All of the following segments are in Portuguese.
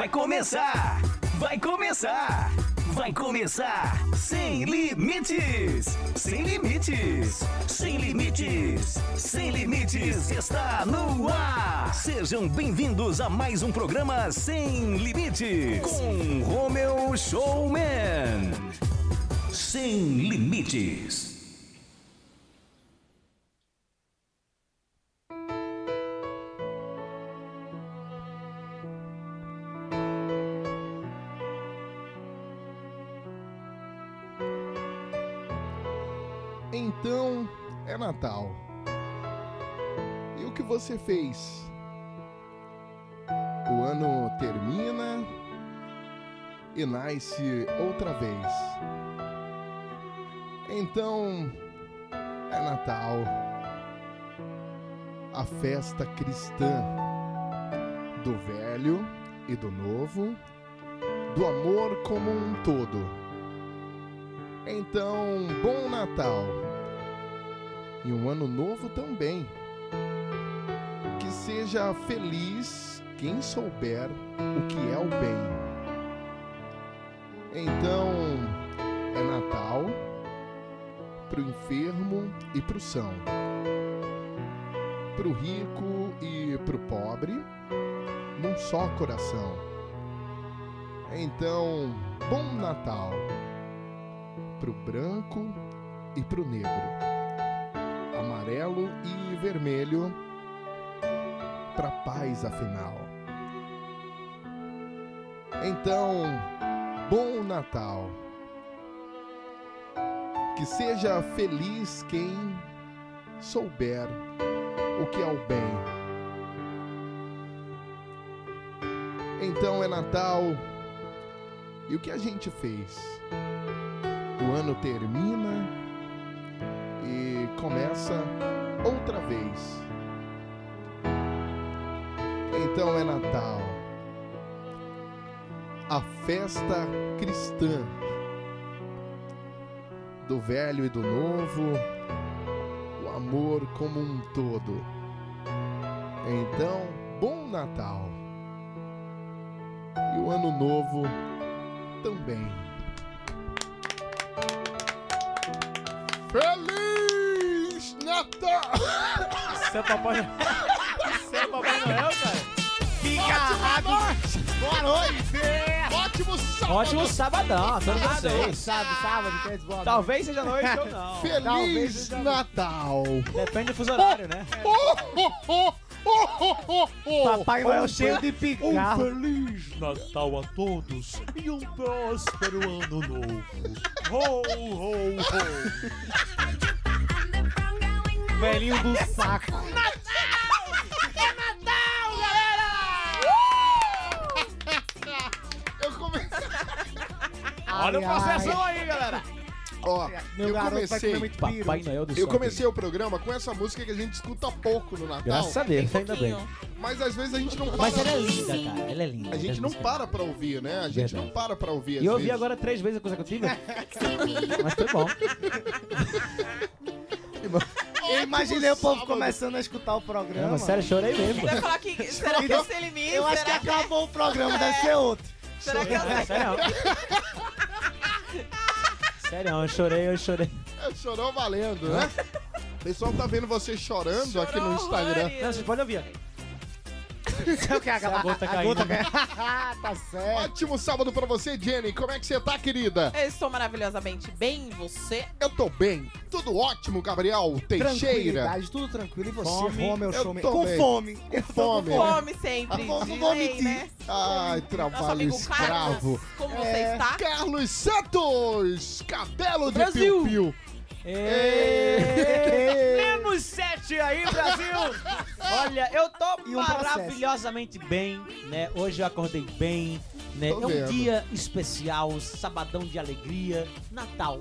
Vai começar! Vai começar! Vai começar! Sem limites! Sem limites! Sem limites! Sem limites está no ar! Sejam bem-vindos a mais um programa Sem Limites com Romeu Showman. Sem limites. Natal. E o que você fez? O ano termina e nasce outra vez. Então é Natal. A festa cristã do velho e do novo, do amor como um todo. Então, bom Natal! E um ano novo também. Que seja feliz quem souber o que é o bem. Então, é Natal pro enfermo e pro são. Pro rico e pro pobre, num só coração. Então, bom Natal pro branco e pro negro, amarelo e vermelho, pra paz afinal. Então, bom Natal. Que seja feliz quem souber o que é o bem. Então é Natal. E o que a gente fez? o ano termina e começa outra vez. Então é Natal. A festa cristã do velho e do novo, o amor como um todo. Então, bom Natal. E o ano novo também. Feliz! Isso é Papai Noel. Isso é Papai Noel, cara. Fica Boa noite! Ótimo sábado! Ótimo sabadão a todos vocês. Sábado, sábado, quer dizer, boa Talvez seja noite ou não. Talvez Feliz seja- Natal! Depende do fuso horário, né? Oh, oh, oh, oh, oh, oh, oh. Papai Noel cheio de picarro. feliz Natal a todos e um próspero ano novo. Ho, ho, ho. Velhinho do saco. Eu comecei. Olha o processão aí, galera. Ó, Meu eu garoto vai comecei. comer muito piru. Papai Noel do Eu comecei o programa com essa música que a gente escuta pouco no Natal. Graças a Deus, ainda bem. Mas às vezes a gente não para. Mas ela é linda, cara. Ela é linda. A gente não para pra ouvir, né? A gente Verdade. não para pra ouvir. às E eu ouvi vezes. agora três vezes a consecutiva. Mas foi bom. Eu imaginei o povo começando a escutar o programa. Não, mas sério, chorei mesmo. Vai falar que. Será que é sem limite? Eu acho que será, acabou o programa, deve ser outro. será que é Sério. Sério, eu chorei, eu chorei. É, chorou valendo, né? O pessoal tá vendo você chorando aqui no Instagram. Não, vocês podem ouvir. É o que? A, a gota a caindo. gota cai- tá certo. Ótimo sábado pra você, Jenny. Como é que você tá, querida? Eu estou maravilhosamente bem, e você? Eu tô bem. Tudo ótimo, Gabriel Teixeira. Tudo tranquilo. E você, Fome. Romeu Eu tô Com bem. fome. Com fome. Fome sempre. Ah, de vomitar. lei, né? Ai, Nosso trabalho amigo escravo. Carlos, como você É. está? Carlos Santos, cabelo de Brasil. piu-piu. Menos sete aí, Brasil! Olha, eu tô um maravilhosamente bem, né? Hoje eu acordei bem, né? Tô é um vendo. dia especial, sabadão de alegria, Natal.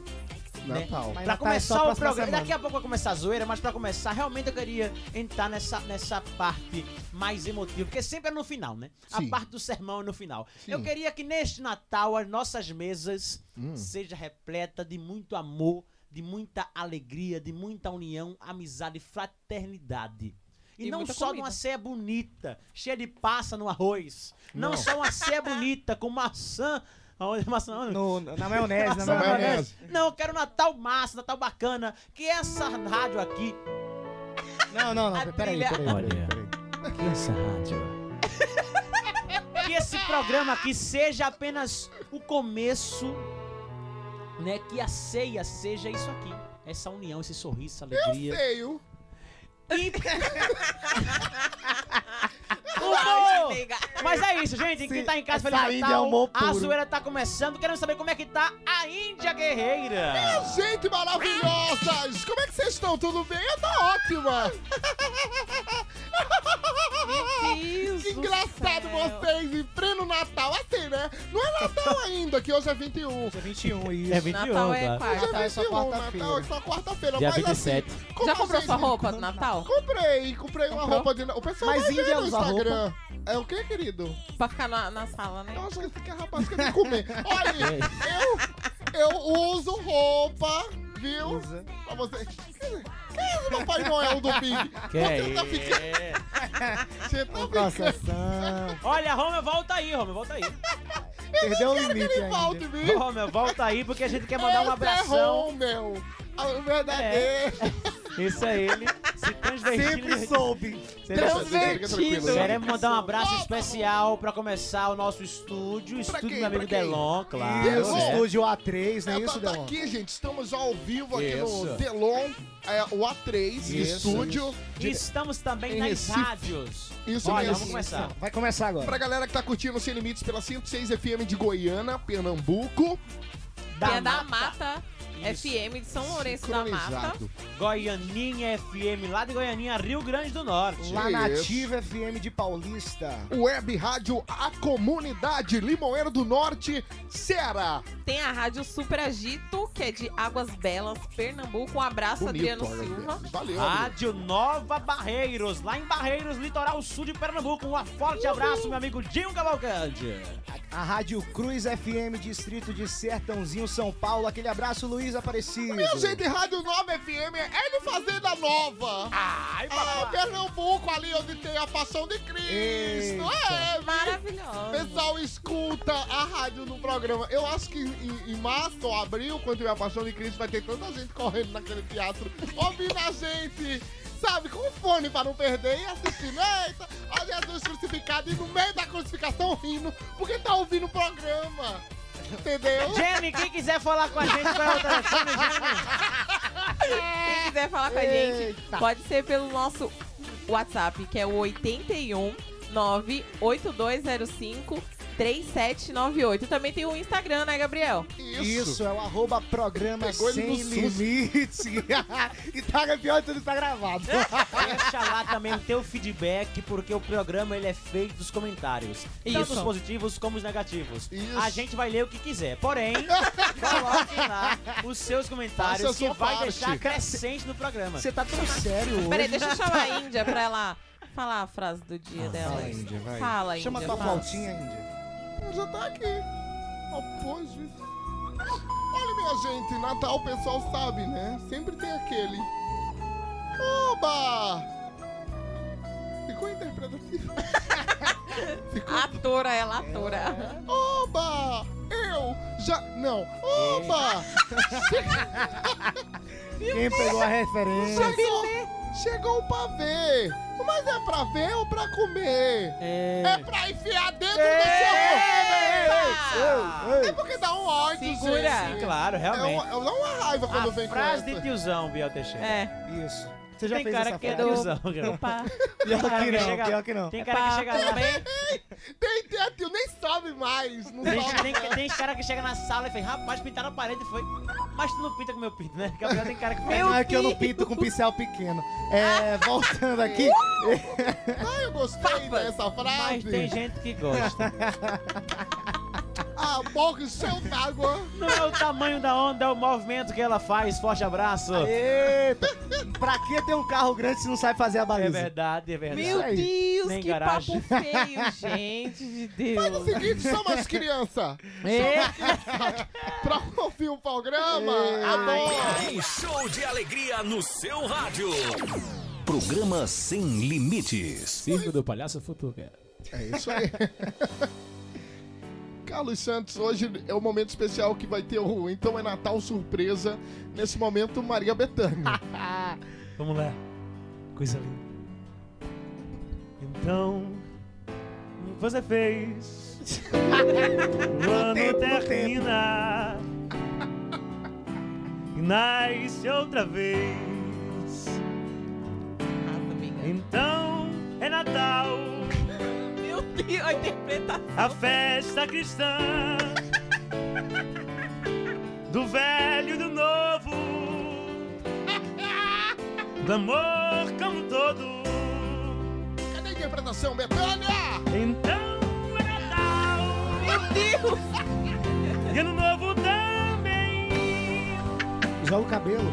né? Natal. Pra Natal é começar a o programa, daqui a pouco vai começar a zoeira, mas pra começar, realmente eu queria entrar nessa, nessa parte mais emotiva, porque sempre é no final, né? Sim. A parte do sermão é no final. Sim. Eu queria que neste Natal as nossas mesas Hum. seja repleta de muito amor, de muita alegria, de muita união, amizade e fraternidade. E, E não só comida. numa ceia bonita, cheia de passa no arroz. Não, Não. só uma ceia bonita com maçã. Aonde maçã? Onde? No- na maionese, na Maçã, na maionese. maionese. Não, eu quero Natal massa, Natal bacana. Que essa rádio aqui. Não, não, não. Peraí, peraí. Olha. peraí, peraí. Que essa rádio. que esse programa aqui seja apenas o começo, né? Que a ceia seja isso aqui. Essa união, esse sorriso, essa alegria. Feio. E... Humor! Mas é isso, gente. Quem tá em casa, Feliz Índia é Natal. a zoeira tá começando. Queremos saber como é que tá a Índia Guerreira. Gente maravilhosas! Como é que vocês estão? Tudo bem? Eu tô ótima! Deus Que do engraçado vocês em pleno Natal, assim, né? Não é Natal ainda, que hoje é 21. Hoje é 21, isso. É 21, Natal é claro. quarta. Hoje Natal é é só 21, quarta-feira. Natal é só quarta-feira. Dia Mas 27. assim, como Já comprou sua roupa do Natal? Comprei, comprei uma Comprou? roupa de... O pessoal Mas vai ver Índia no usa? Instagram. É o que, querido? Pra ficar na, na sala, né? Eu acho que esse aqui é rapaz que tem que comer. Olha, eu, eu uso roupa, viu? Usa. Pra você. Quem é o Papai Noel do Big? Que Você tá é? ficando. Você tá ficando. Olha, Romeu, volta aí, Romeu, volta aí. Perdeu o Quero que limite ele volte, viu? Romeu, volta aí porque a gente quer mandar um Esse abração. É Romeu. O verdadeiro. Isso é ele, se transvestindo. Sempre soube. Tranquilo. Queremos mandar um abraço especial pra começar o nosso estúdio, o estúdio quem? do meu amigo Pra quem? Delon, claro. Isso, né? estúdio A3, não é É, isso, tá, tá Delon? aqui, gente. Estamos ao vivo aqui no Isso. Delon, é, o A3 Isso. estúdio. E estamos também Em nas Recife. rádios. Isso Olha, mesmo. vamos começar. Vai começar agora. Pra galera que tá curtindo Sem Limites pela 106 FM de Goiânia, Pernambuco. Que é da Mata Isso. FM de São Lourenço da Mata. Goianinha FM, lá de Goianinha, Rio Grande do Norte. Lá Isso. Nativa FM de Paulista. Web Rádio A Comunidade, Limoeiro do Norte, Ceará. Tem a Rádio Super Agito, que é de Águas Belas, Pernambuco. Um abraço, Adriano olha, Silva. Valeu. Adriano. Rádio Nova Barreiros, lá em Barreiros, litoral sul de Pernambuco. Um forte abraço, meu amigo Dinho Cavalcante. A Rádio Cruz FM, distrito de Sertãozinho, São Paulo. Aquele abraço, Luiz Aparecido. Minha gente, Rádio Nova FM é de Fazenda Nova. Ai, Ah, Pernambuco, ali onde tem a Paixão de Cristo. É? Maravilhoso. Pessoal, escuta a rádio no programa. Eu acho que em, em março ou abril, quando tiver a Paixão de Cristo, vai ter tanta gente correndo naquele teatro, ouvindo a gente, sabe, com fone pra não perder e assistindo. Eita, ó Jesus crucificado e no meio da crucificação rindo, porque tá ouvindo o programa. Entendeu? Jenny, quem quiser falar com a gente, qual é o telefone, Jenny? Quem quiser falar com a gente, Eita. pode ser pelo nosso WhatsApp, que é o 81 98205 3798. Também tem o Instagram, né, Gabriel? Isso, é o arroba programa Pegou sem limites. e tá pior tudo tá gravado. Deixa lá também o teu feedback, porque o programa ele é feito dos comentários. Tanto Isso. os positivos como os negativos. Isso. A gente vai ler o que quiser. Porém, coloquem lá os seus comentários Faça que vai parte. deixar crescente no programa. Você tá tão sério hoje. Peraí, deixa eu chamar a Índia pra ela falar a frase do dia dela. Fala, Índia, vai. Fala, Índia. Chama tua fala. flautinha, Já tá aqui. Após isso. Olha, minha gente, Natal o pessoal sabe, né? Sempre tem aquele. Oba! Ficou interpretativo. Ficou. Atora, ela atora. Oba! Eu já. Não! Oba! Quem pegou a referência? Chegou, chegou pra ver! Mas é pra ver ou pra comer? É. É pra enfiar dentro do seu ei, É porque dá um ódio, Segura. gente. Claro, É realmente. uma, dá uma raiva quando a vem frase com de essa. tiozão, Biel Teixeira. É. Isso. Você já Tem fez cara essa que é cara. Opa. Pior cara que que não, chega- pior que não. Tem cara que chega lá. Bem, Tem, tem, tio, nem sabe mais. Não Tem, sabe. tem, tem cara que chega na sala e fala, rapaz, pintaram a parede e foi. Mas tu não pinta com meu pinto, né? Gabriel tem cara que faz. Não, é que eu não pinto com pincel pequeno. É, voltando aqui. Ah, eu gostei Papas. dessa Mas frase. tem gente que gosta. A boca encheu d'água. Não é o tamanho da onda, é o movimento que ela faz. Forte abraço. Eita! Pra que ter um carro grande se não sabe fazer a É baliza? verdade, é verdade. Meu. Deus, Nem que garagem. papo feio, gente de Faz o Deus. seguinte, chama as crianças. É. Pra ouvir o programa. Ei. Adoro. Um show de alegria no seu rádio. Programa Sem Limites. Circo do Palhaço Futuca. É isso aí. Carlos Santos, hoje é o momento especial que vai ter o Então é Natal Surpresa. Nesse momento, Maria Bethânia. Vamos lá. Coisa linda. Então, você fez. o ano termina. E nasce outra vez. Amiga. Então é Natal. A interpretação. A festa cristã. Do velho e do novo. Do amor como todo. Cadê a interpretação, Bethânia? Então é Natal. Meu Deus! E ano novo também. Joga o cabelo.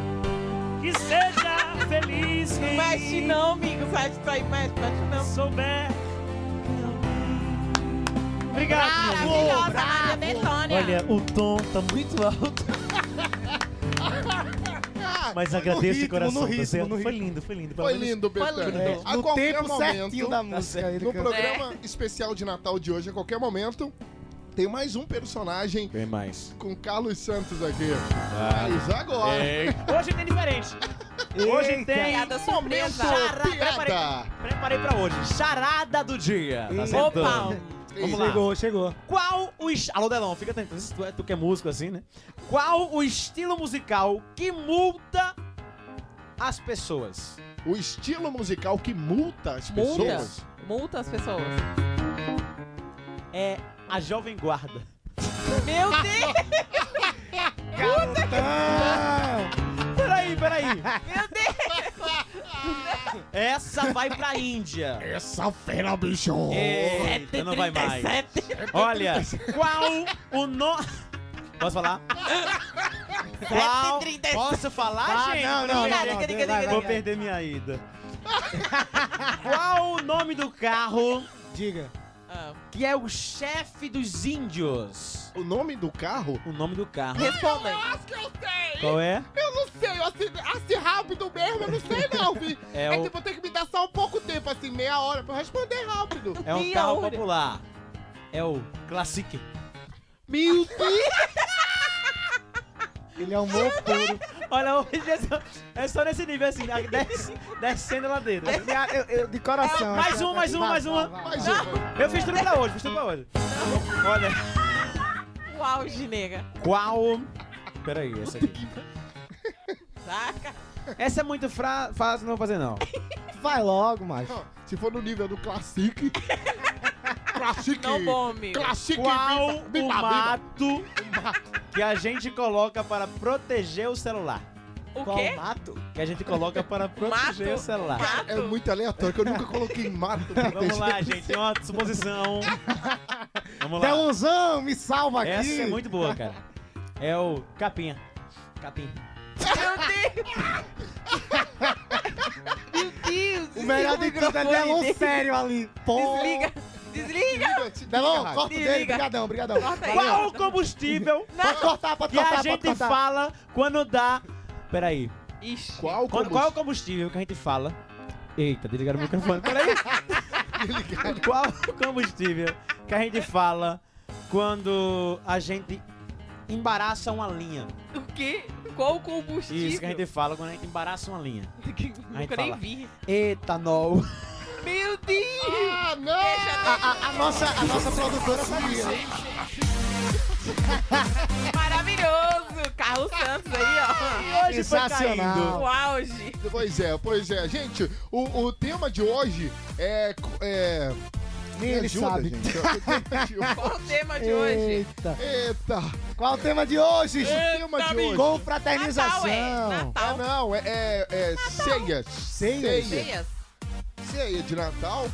Que seja feliz quem Mexe não, amigo. Disso aí, mexe, mexe não. souber. Obrigado. Maravilhosa, bravo. Maria Bethânia. Olha, o tom tá muito alto. Mas Foi no agradeço de ritmo, coração, no tá ritmo, certo? no Foi ritmo. lindo, foi lindo. Foi lindo, Bethânia. lindo. A no qualquer tempo momento, da música. ele no canta. programa especial de Natal de hoje, a qualquer momento, tem mais um personagem Tem mais. com Carlos Santos aqui. Mas agora, Hoje tem diferente. Hoje Eita. tem. Piada surpresa. Charada. Preparei, piada. preparei pra hoje. Charada do dia. Tá certo? Opa! Vamos lá. Chegou, chegou. Qual o est... Alô, Delon, fica atento. Tu, é- tu que é músico assim, né? Qual o estilo musical que multa as pessoas? O estilo musical que multa as Multa. pessoas. Multa as pessoas. É a Jovem Guarda. Meu Deus! Ah, Peraí, peraí. Meu Deus! Essa vai pra Índia. Essa fera, bicho! Eita, não vai mais. 37. Olha, qual o nome... Posso falar? Qual... 7,37. Posso falar, Ah, gente? não, não, Vou não, não, Vou perder minha ida. Qual o nome do carro Diga. Ah, que é o chefe dos índios? O nome do carro? O nome do carro. Respondem. acho que eu sei! Qual é? Eu não sei, assim, assim rápido mesmo, eu não sei não, vi. É É, o- tipo, tem que me dar só um pouco tempo, assim, meia hora, pra eu responder rápido. É um carro hora. popular. É o Classic. Meu Deus! Ele é um humor puro. Olha, hoje é só, é só nesse nível assim, desce, descendo a ladeira. Eu- eu- de coração. Mais assim, um, mais um, mais uma. Mais uma. Eu fiz tudo pra hoje, fiz tudo pra hoje. Olha, O auge, nega. qual... Peraí, essa aqui. Saca? Essa é muito fra... fácil, não vou fazer não. Vai logo, macho. Se for no nível do Classic... Classic... Não bom, amigo. Classic... Qual biba- o biba- biba. mato que a gente coloca para proteger o celular? O Qual quê? mato? Que a gente coloca para proteger Mato? o celular. Mato? É muito aleatório, que eu nunca coloquei mato. pra Vamos lá, gente, tem uma suposição. Vamos lá. Delonzão, me salva aqui. Essa é muito boa, cara. É o capinha. Capim. Meu Deus! Meu Deus! O melhor de tudo é Delon sério ali. Pô. Desliga! Desliga! Delon, corta Desliga. dele. Brigadão, brigadão. Corta aí. Qual o combustível Pode cortar, pode que a cortar, pode gente cortar. fala quando dá. Peraí. Ixi. Qual Quando, combustível? qual é o combustível que a gente fala? Eita, desligaram o microfone. Peraí. qual o combustível que a gente fala quando a gente embaraça uma linha? O quê? Qual o combustível? Isso que a gente fala quando a gente embaraça uma linha. A gente Nunca nem fala. vi. Etanol. Meu Deus! Ah, não! Deixa A, a nossa, a nossa produtora sabia. Maravilhoso! Carlos Santos aí, ó. Hoje foi Sensacional. caindo. O auge. Pois é, pois é. Gente, o, o tema de hoje é... é... Nem ele ajuda, sabe. Qual o tema de hoje? Eita. Eita! Qual o tema de hoje? O tema de hoje... Confraternização. Natal é. É, Natal. não, é, é, é ceias. Ceias? Ceias. Ceia de Natal.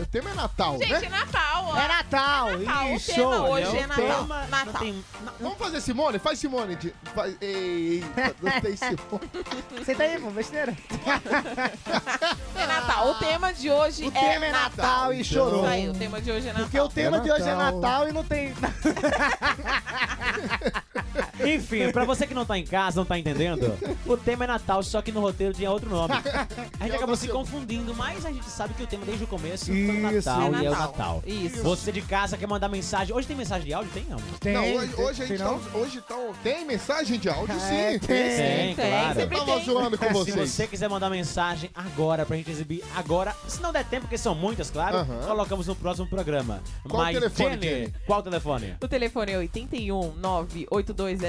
O tema é Natal, Gente, né? é Natal, ó. É Natal. Natal, o Isso. tema hoje é o Natal. tema- Natal. Tem, Vamos fazer Simone? Faz Simone. De, faz, eita, não tem Simone. Senta aí, pô, besteira. É Natal. O tema de hoje O é tema é Natal e chorou. Isso aí, o tema de hoje é Natal. Porque o tema É de hoje é Natal. Natal e não tem. Enfim, pra você que não tá em casa, não tá entendendo, o tema é Natal, só que no roteiro tinha outro nome. A gente acabou se confundindo, mas a gente sabe que o tema desde o começo foi o Isso, Natal é e é o Natal. Natal. Isso. Você de casa quer mandar mensagem. Hoje tem mensagem de áudio? Tem não? Tem, não, hoje, tem- hoje a gente tem não? tá, hoje tá, tem mensagem de áudio, É, sim. tem. Tem, Tem, claro. Eu sempre tava tem. zoando com Se vocês. você quiser mandar mensagem agora pra gente exibir agora, se não der tempo, porque são muitas, claro, Aham. colocamos no próximo programa. Qual o telefone, Jenny, Jenny? Qual o telefone? O telefone é 81 98205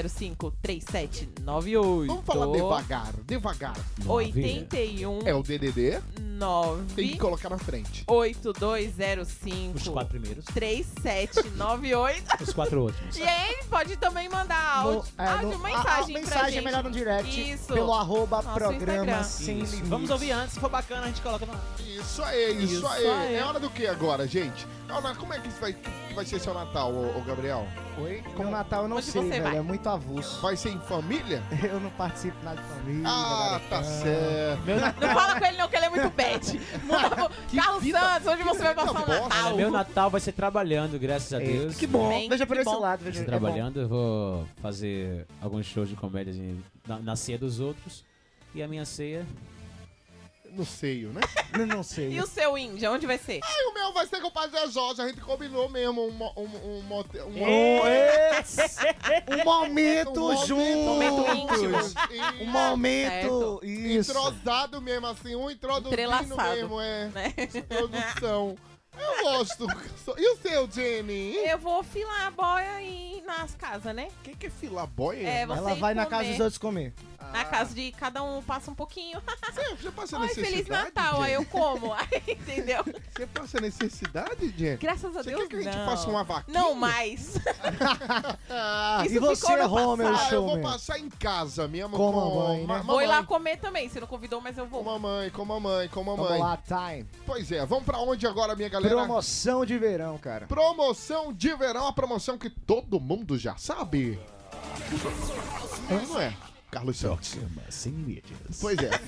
3798. Vamos falar devagar, devagar. 81 É o DDD, 9 tem que colocar na frente. 8205 Os quatro primeiros. 3798. Os quatro últimos. E aí pode também mandar áudio, No- é, áudio no- mensagem a- a pra mensagem gente. é melhor no direct. Isso. Pelo arroba Nosso programa sem Isso. limites. Vamos ouvir antes, se for bacana, a gente coloca no. Isso aí, isso, Isso aí. aí. É hora do que agora, gente? Ana, Como é que vai, que vai ser seu Natal, ô, ô Gabriel? Oi? Com o Natal eu não Onde sei, você velho. vai? É muito avulso. Vai ser em família? Eu não participo nada de família. Ah, tá certo. Meu, Não fala com ele não, que ele é muito bad. Muda- Carlos vida- Santos, onde você vai passar o bosta, Natal? meu Natal vai ser trabalhando, graças a É, Deus. que bom. Bem, veja por que esse bom. lado. Veja, é trabalhando, eu vou fazer alguns shows de comédia de- na, na ceia dos outros. E a minha ceia. No seio, né? Não, não sei. E o seu Índia, onde vai ser? E o meu vai ser com o Zé Jorge. A gente combinou mesmo um, mo- um, um, motel- um, Um, esse- um momento um juntos. Momento íntimo. E- Um momento. Isso. Entrosado mesmo, assim, um introduzindo Entrelaçado. mesmo, é. Né? Introdução. Eu gosto. E o seu, Jenny? Eu vou filar a boia aí nas casas, né? O que, que é filaboia? É, você Ela vai na comer. casa dos outros comer. Na casa de cada um passa um pouquinho. Você já passa Oi, necessidade? Feliz Natal, aí Jenny? eu como. Aí, entendeu? Você passa necessidade, Jenny? Graças a Você Deus, quer que a gente não. faça uma vaquinha? Não mais. Ah, Isso e você, Romeu passado. ah, eu vou passar em casa mesmo Com com, a mãe, né? Vou ir lá mamãe. comer também. Você não convidou, mas eu Com vou. mamãe, com mamãe, com Vamos mamãe. lá, time. Pois é, vamos pra onde agora, minha galera? Promoção de verão, cara. Promoção de verão, a promoção que todo mundo já sabe. É, não é? Carlos Santos. Sem limites. Pois é.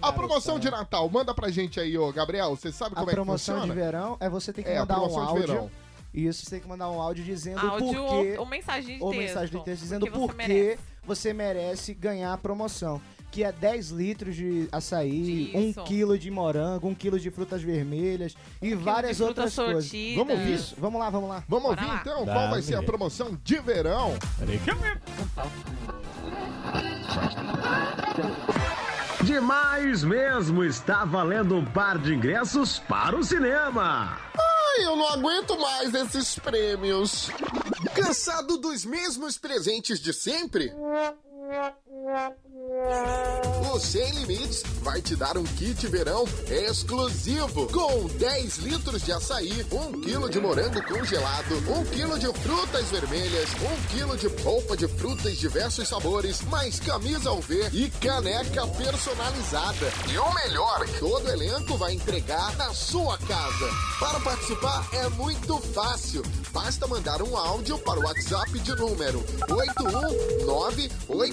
A promoção de Natal, manda pra gente aí, ô Gabriel. Você sabe A como é que promoção de funciona? verão é você tem que É, a mandar um promoção de áudio. verão. Isso, você tem que mandar um áudio dizendo Áudio por quê. ou, ou mensagem de ou texto. mensagem de texto dizendo porque por você que merece. você merece ganhar a promoção. Que é 10 litros de açaí, 1 Isso. quilo de morango, 1 quilo de frutas vermelhas e quilo várias outras coisas. sortida. Vamos ouvir? Isso, vamos lá, vamos lá. Vamos Bora ouvir lá. então Dá, qual vai ser a promoção de verão? Peraí que eu me- Demais mesmo! Está valendo um par de ingressos para o cinema! Ai, eu não aguento mais esses prêmios. Cansado dos mesmos presentes de sempre? O Sem Limites vai te dar um kit verão exclusivo com 10 litros de açaí, 1 quilo de morango congelado, 1 quilo de frutas vermelhas, 1 quilo de polpa de frutas diversos sabores, mais camisa ao ver e caneca personalizada. E o melhor, todo elenco vai entregar na sua casa. Para participar é muito fácil. Basta mandar um áudio para o WhatsApp de número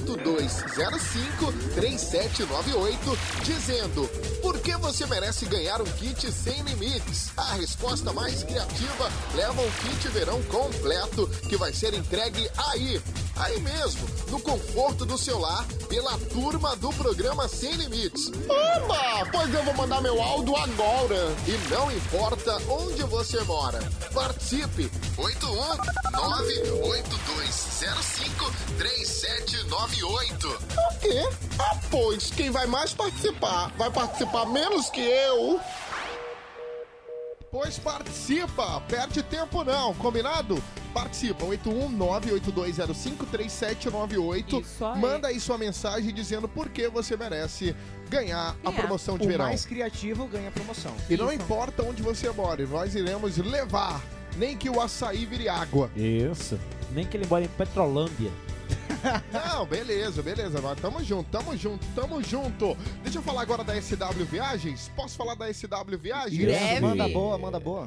81982053798 dizendo por que você merece ganhar um kit sem limites. A resposta mais criativa leva um kit verão completo que vai ser entregue aí, aí mesmo, no conforto do seu lar, pela turma do programa Sem Limites. Oba! Pois eu vou mandar meu áudio agora. E não importa onde você mora. Participe! 81982053798. O quê? Ah, pois quem vai mais participar vai participar menos que eu. Pois participa, perde tempo não, combinado? Participa, 819-8205-3798. Isso aí. Manda aí sua mensagem dizendo por que você merece ganhar a Ganhar. promoção de O verão. mais criativo ganha promoção. E não Isso. importa onde você mora, nós iremos levar, nem que o açaí vire água. Isso. Nem que ele mora em Petrolândia. Não, beleza, beleza. Nós tamo junto, tamo junto, tamo junto. Deixa eu falar agora da SW Viagens. Posso falar da SW Viagens? Manda boa, manda boa.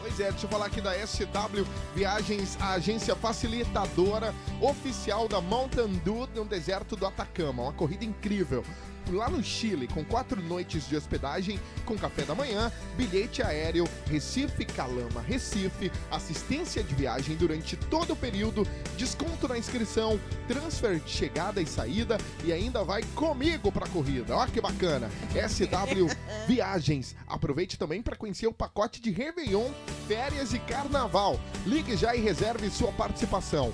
Pois é, deixa eu falar aqui da SW Viagens, a agência facilitadora oficial da Mountain Dew no deserto do Atacama. Uma corrida incrível. Lá no Chile, com quatro noites de hospedagem, com café da manhã, bilhete aéreo, Recife Calama, Recife, assistência de viagem durante todo o período, desconto na inscrição, transfer de chegada e saída e ainda vai comigo pra corrida. Ó que bacana! SW Viagens. Aproveite também para conhecer o pacote de Réveillon, férias e carnaval. Ligue já e reserve sua participação.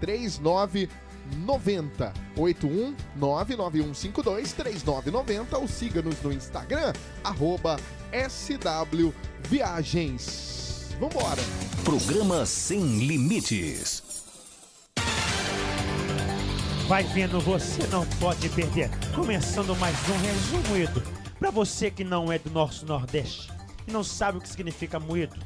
819 9152 3990 81991523990 ou siga-nos no Instagram arroba SW Viagens. Vambora! Programa Sem Limites. Vai vendo, você não pode perder. Começando mais um resumo moído. Pra você que não é do nosso Nordeste e não sabe o que significa moído.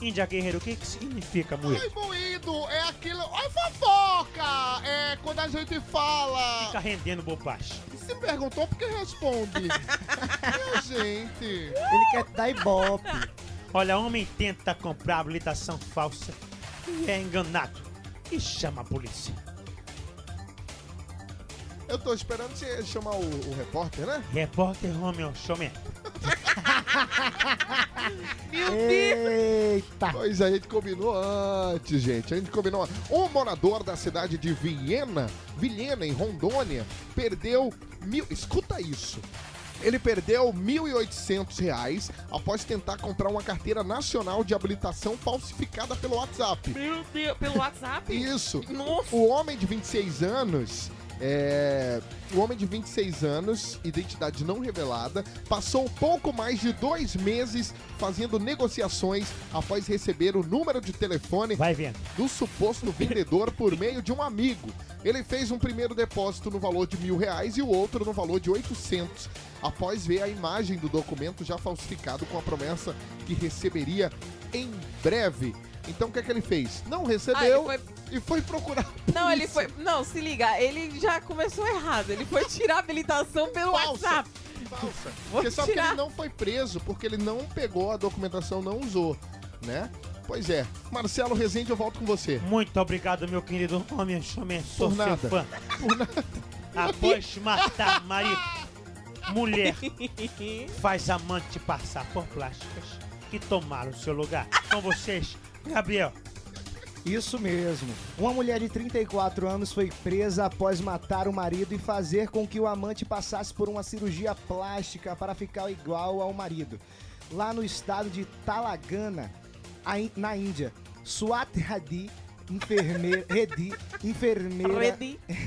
Índia Guerreiro, o que, que significa Ai, moído? moído, é aquilo. Ai, fofoca! É quando a gente fala. Fica rendendo bobagem. Se perguntou, por que responde? Minha gente. Ele quer dar ibope. Olha, homem tenta comprar habilitação falsa e é enganado. E chama a polícia. Eu tô esperando você chamar o, o repórter, né? Repórter Romeo Showman. Eita. Pois a gente combinou antes, gente. A gente combinou. Um morador da cidade de Viena, Vilhena, em Rondônia, perdeu mil. Escuta isso. Ele perdeu 1.800 reais após tentar comprar uma carteira nacional de habilitação falsificada pelo WhatsApp. Meu Deus, pelo WhatsApp? Isso. Nossa. O homem de 26 anos. É, o homem de 26 anos, identidade não revelada, passou pouco mais de dois meses fazendo negociações após receber o número de telefone do suposto vendedor por meio de um amigo. Ele fez um primeiro depósito no valor de mil reais e o outro no valor de 800, após ver a imagem do documento já falsificado com a promessa que receberia em breve. Então o que é que ele fez? Não Ah, recebeu ele foi- e foi procurar. Não, ele foi. Não, se liga, ele já começou errado. Ele foi tirar a habilitação pelo Falsa. WhatsApp. Falsa. Vou Porque só que ele não foi preso, porque ele não pegou a documentação, não usou, né? Pois é. Marcelo Rezende, eu volto com você. Muito obrigado, meu querido Romeo Showman. Sou Por seu nada. fã. Após matar marido, mulher, faz amante passar por plásticas e tomar o seu lugar. Com vocês, Gabriel. Isso mesmo. Uma mulher de 34 anos foi presa após matar o marido e fazer com que o amante passasse por uma cirurgia plástica para ficar igual ao marido. Lá no estado de Talagana, a na Índia, Swat Hadi, enfermeira, Reddy, enfermeira,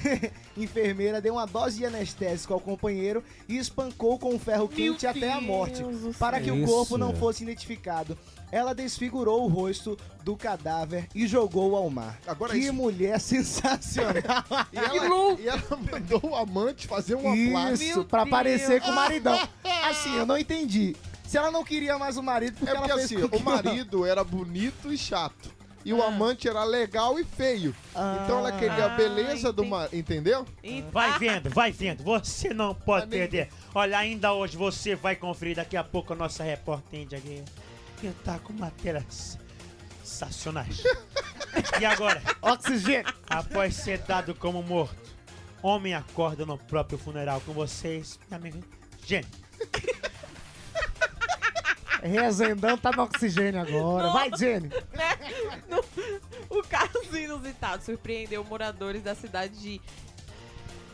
enfermeira deu uma dose de anestésico ao companheiro e espancou com um ferro Meu quente até a Deus morte, do para que o corpo Isso. não fosse identificado. Ela desfigurou o rosto do cadáver e jogou ao mar. Agora que isso- mulher sensacional! E ela, louco! e ela mandou o amante fazer uma. Isso, pra Deus. parecer com o maridão. Assim, eu não entendi. Se ela não queria mais o marido, porque É ela porque fez assim, com que o marido era bonito e chato. E o amante era legal e feio. Então ela queria a Ah, beleza do entendi. marido, entendeu? E- Vai vendo, vai vendo. Você não pode Ah, nem- perder. Olha, ainda hoje você vai conferir daqui a pouco a nossa repórter índia aqui. Que tá com matérias sensacionais. e agora, Oxigênio! após ser dado como morto, homem acorda no próprio funeral com vocês, minha amiga. Gente, Rezendão tá no oxigênio agora. Vai, Jenny! né? No- o caso inusitado surpreendeu moradores da cidade de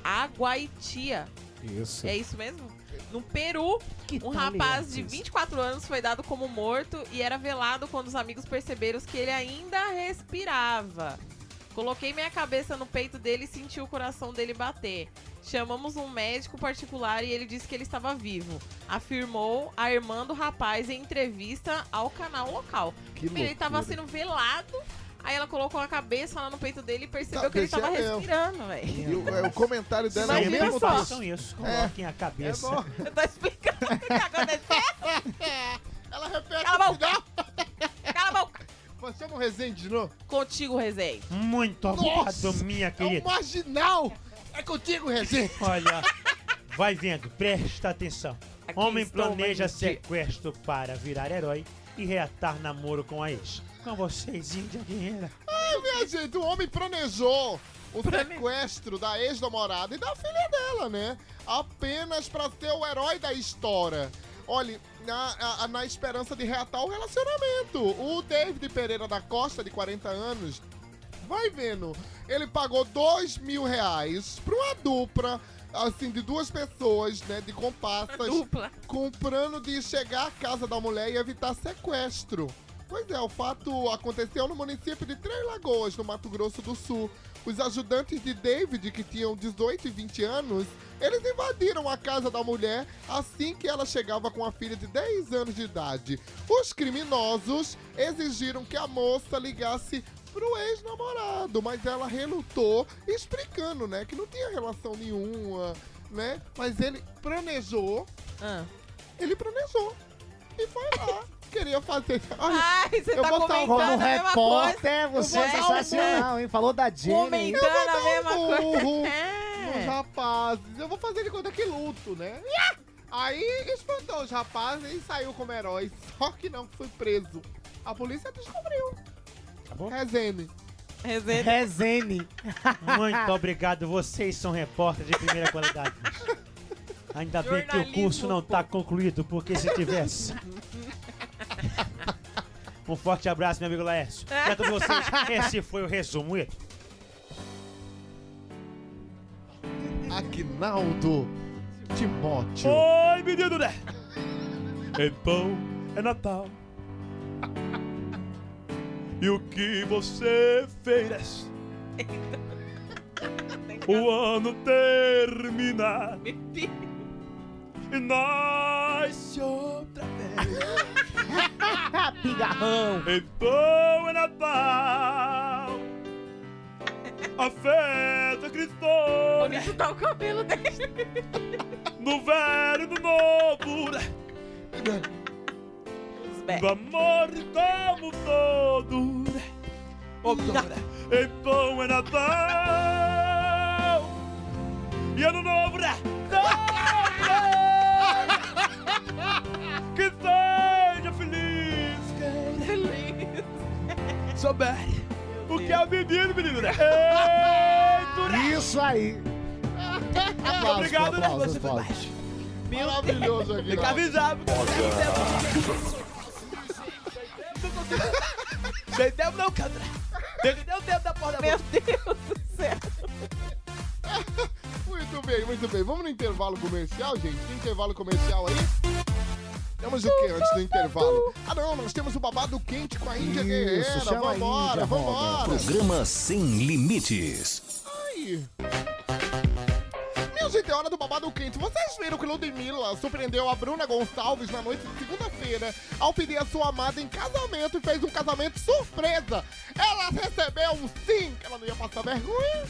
Aguaitia. Isso. É isso mesmo? No Peru, um rapaz de 24 anos foi dado como morto e era velado quando os amigos perceberam que ele ainda respirava. Coloquei minha cabeça no peito dele e senti o coração dele bater. Chamamos um médico particular e ele disse que ele estava vivo. Afirmou a irmã do rapaz em entrevista ao canal local. Que Ele estava sendo velado, aí ela colocou a cabeça lá no peito dele e percebeu Tá, que ele mesmo. respirando, velho. E o, é, o comentário dela é o Imagina mesmo só. façam isso, coloquem a É cabeça. bom. Eu tô explicando o que tá acontecendo. Ela repete Cala a no final. Cala a boca. Você é um Rezende de novo? Contigo, Rezende. Muito obrigado, minha É um querida. marginal! É contigo, Rezende! Olha, vai vendo, presta atenção. Aqui Homem planeja mas sequestro para virar herói e reatar namoro com a ex. Com vocês, Índia Guerreira. Minha gente, o homem planejou. o sequestro da ex-namorada e da filha dela, né? Apenas pra ser o herói da história. Olha, na, a- na esperança de reatar o relacionamento. O David Pereira da Costa, de 40 anos, vai vendo. Ele pagou dois mil reais pra uma dupla, assim, de duas pessoas, né? De comparsas Dupla. com o plano de chegar à casa da mulher e evitar sequestro. Pois é, o fato aconteceu no município de Três Lagoas, no Mato Grosso do Sul. Os ajudantes de David, que tinham 18 e 20 anos, eles invadiram a casa da mulher assim que ela chegava com a filha de 10 anos de idade. Os criminosos exigiram que a moça ligasse pro ex-namorado, mas ela relutou, explicando, né, que não tinha relação nenhuma, né? Mas ele planejou Ah. ele planejou. E foi lá. Queria fazer. Ai, Ai, você eu tá comentando Como a mesma coisa. repórter, você é um sensacional, hein? Falou da Jenny. Comentando a mesma burro coisa. os É. rapazes. Eu vou fazer de conta que luto, né? Aí espantou os rapazes e saiu como herói. Só que não foi preso. A polícia descobriu. Tá bom? Rezende. Resenha. Rezene. Muito obrigado, vocês são repórteres de primeira qualidade. Ainda bem que o curso não pô. tá concluído, porque se tivesse. Um forte abraço, meu amigo Laércio. Pra todos vocês, esse foi o resumo. E Aguinaldo Timóteo. Oi, menino, né? Então é Natal. E o que você fez? O ano termina e nasce outra vez. Pigarrão. Então é Natal. A festa cristã Bonito tá o cabelo dele. no velho e no novo. do amor como todo. né? Ô, Dora, Então é Natal e ano novo, né? Novo! Que souber o que é o menino, menino, né? Isso aí. Aplausos, Obrigado, né? aplausos, Você foi aplausos. baixo. Maravilhoso, Tem que avisar, porque Sem tempo não, Candra. Tem que ter o tempo da porta da Meu. Deus do céu. Muito bem, muito bem. Vamos no intervalo comercial, gente? Tem intervalo comercial aí? Temos o que antes do intervalo? Ah, não, nós temos o babado quente com a Índia Isso, Guerreira. chama a Vambora, Índia, vambora. Programa Sem Limites. Ai. Minha gente, é hora do babado quente. Vocês viram que Ludmilla surpreendeu a Bruna Gonçalves na noite de segunda-feira ao pedir a sua amada em casamento e fez um casamento surpresa. Ela recebeu um sim, que ela não ia passar vergonha.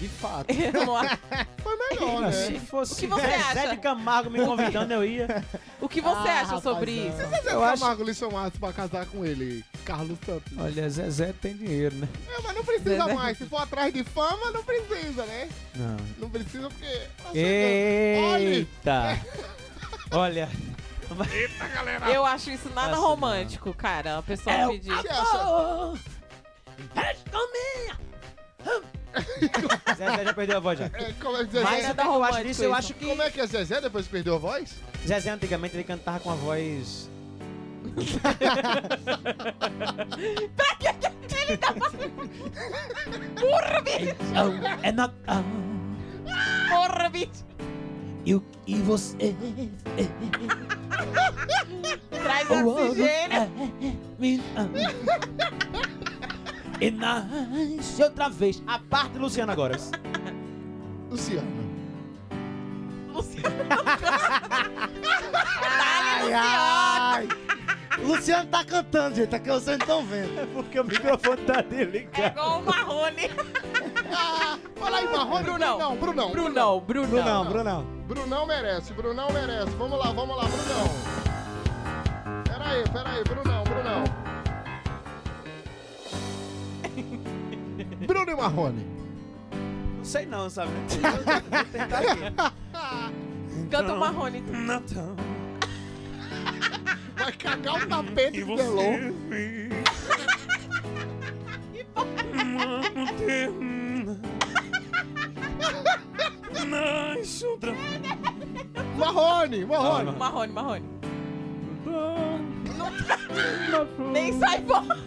De fato. Eu não acho- Foi melhor, né? Se fosse O que você Zé acha? de Camargo me convidando, eu ia. O que você Ah, acha sobre isso? Se Zé Eu acho- Camargo lhe chamasse pra casar com ele, Carlos Santos. Olha, Zezé tem dinheiro, né? É, mas não precisa Zezé. mais. Se for atrás de fama, não precisa, né? Não. Não precisa porque. tá chegando. Olha, Eita! Olha, Eu acho isso nada Nossa, romântico, cara. A pessoa É o- pedir. você acha? Zezé já perdeu a voz já. É, como é que Zezé, Mas é sabe o que eu romântico acho disso? Eu acho que como é que é Zezé depois que perdeu a voz? Zezé antigamente ele cantava com a voz. Então é Natal Porra, bicho! e o que você Traz oxigênio. É. E nasce outra vez. A parte do Luciano agora. Luciano. Ai, ai. Luciano tá cantando, gente. Aqui vocês não estão vendo. É porque o microfone tá É desligado. igual o Marrone. Ah, fala aí, Marrone. Brunão. Brunão, Brunão. Brunão, Brunão. Brunão, Brunão. Brunão merece, Brunão merece. Vamos lá, vamos lá, Brunão. Pera aí, pera aí, Brunão, Brunão. Bruno e Marrone. Não sei não, sabe? Vou tentar aqui. Canta o Marrone. Natal. Vai cagar o tapete E você Delon. Não termina. nice. outra- Marrone, Marrone. Ah, Marrone, Marrone. Nem sai fora.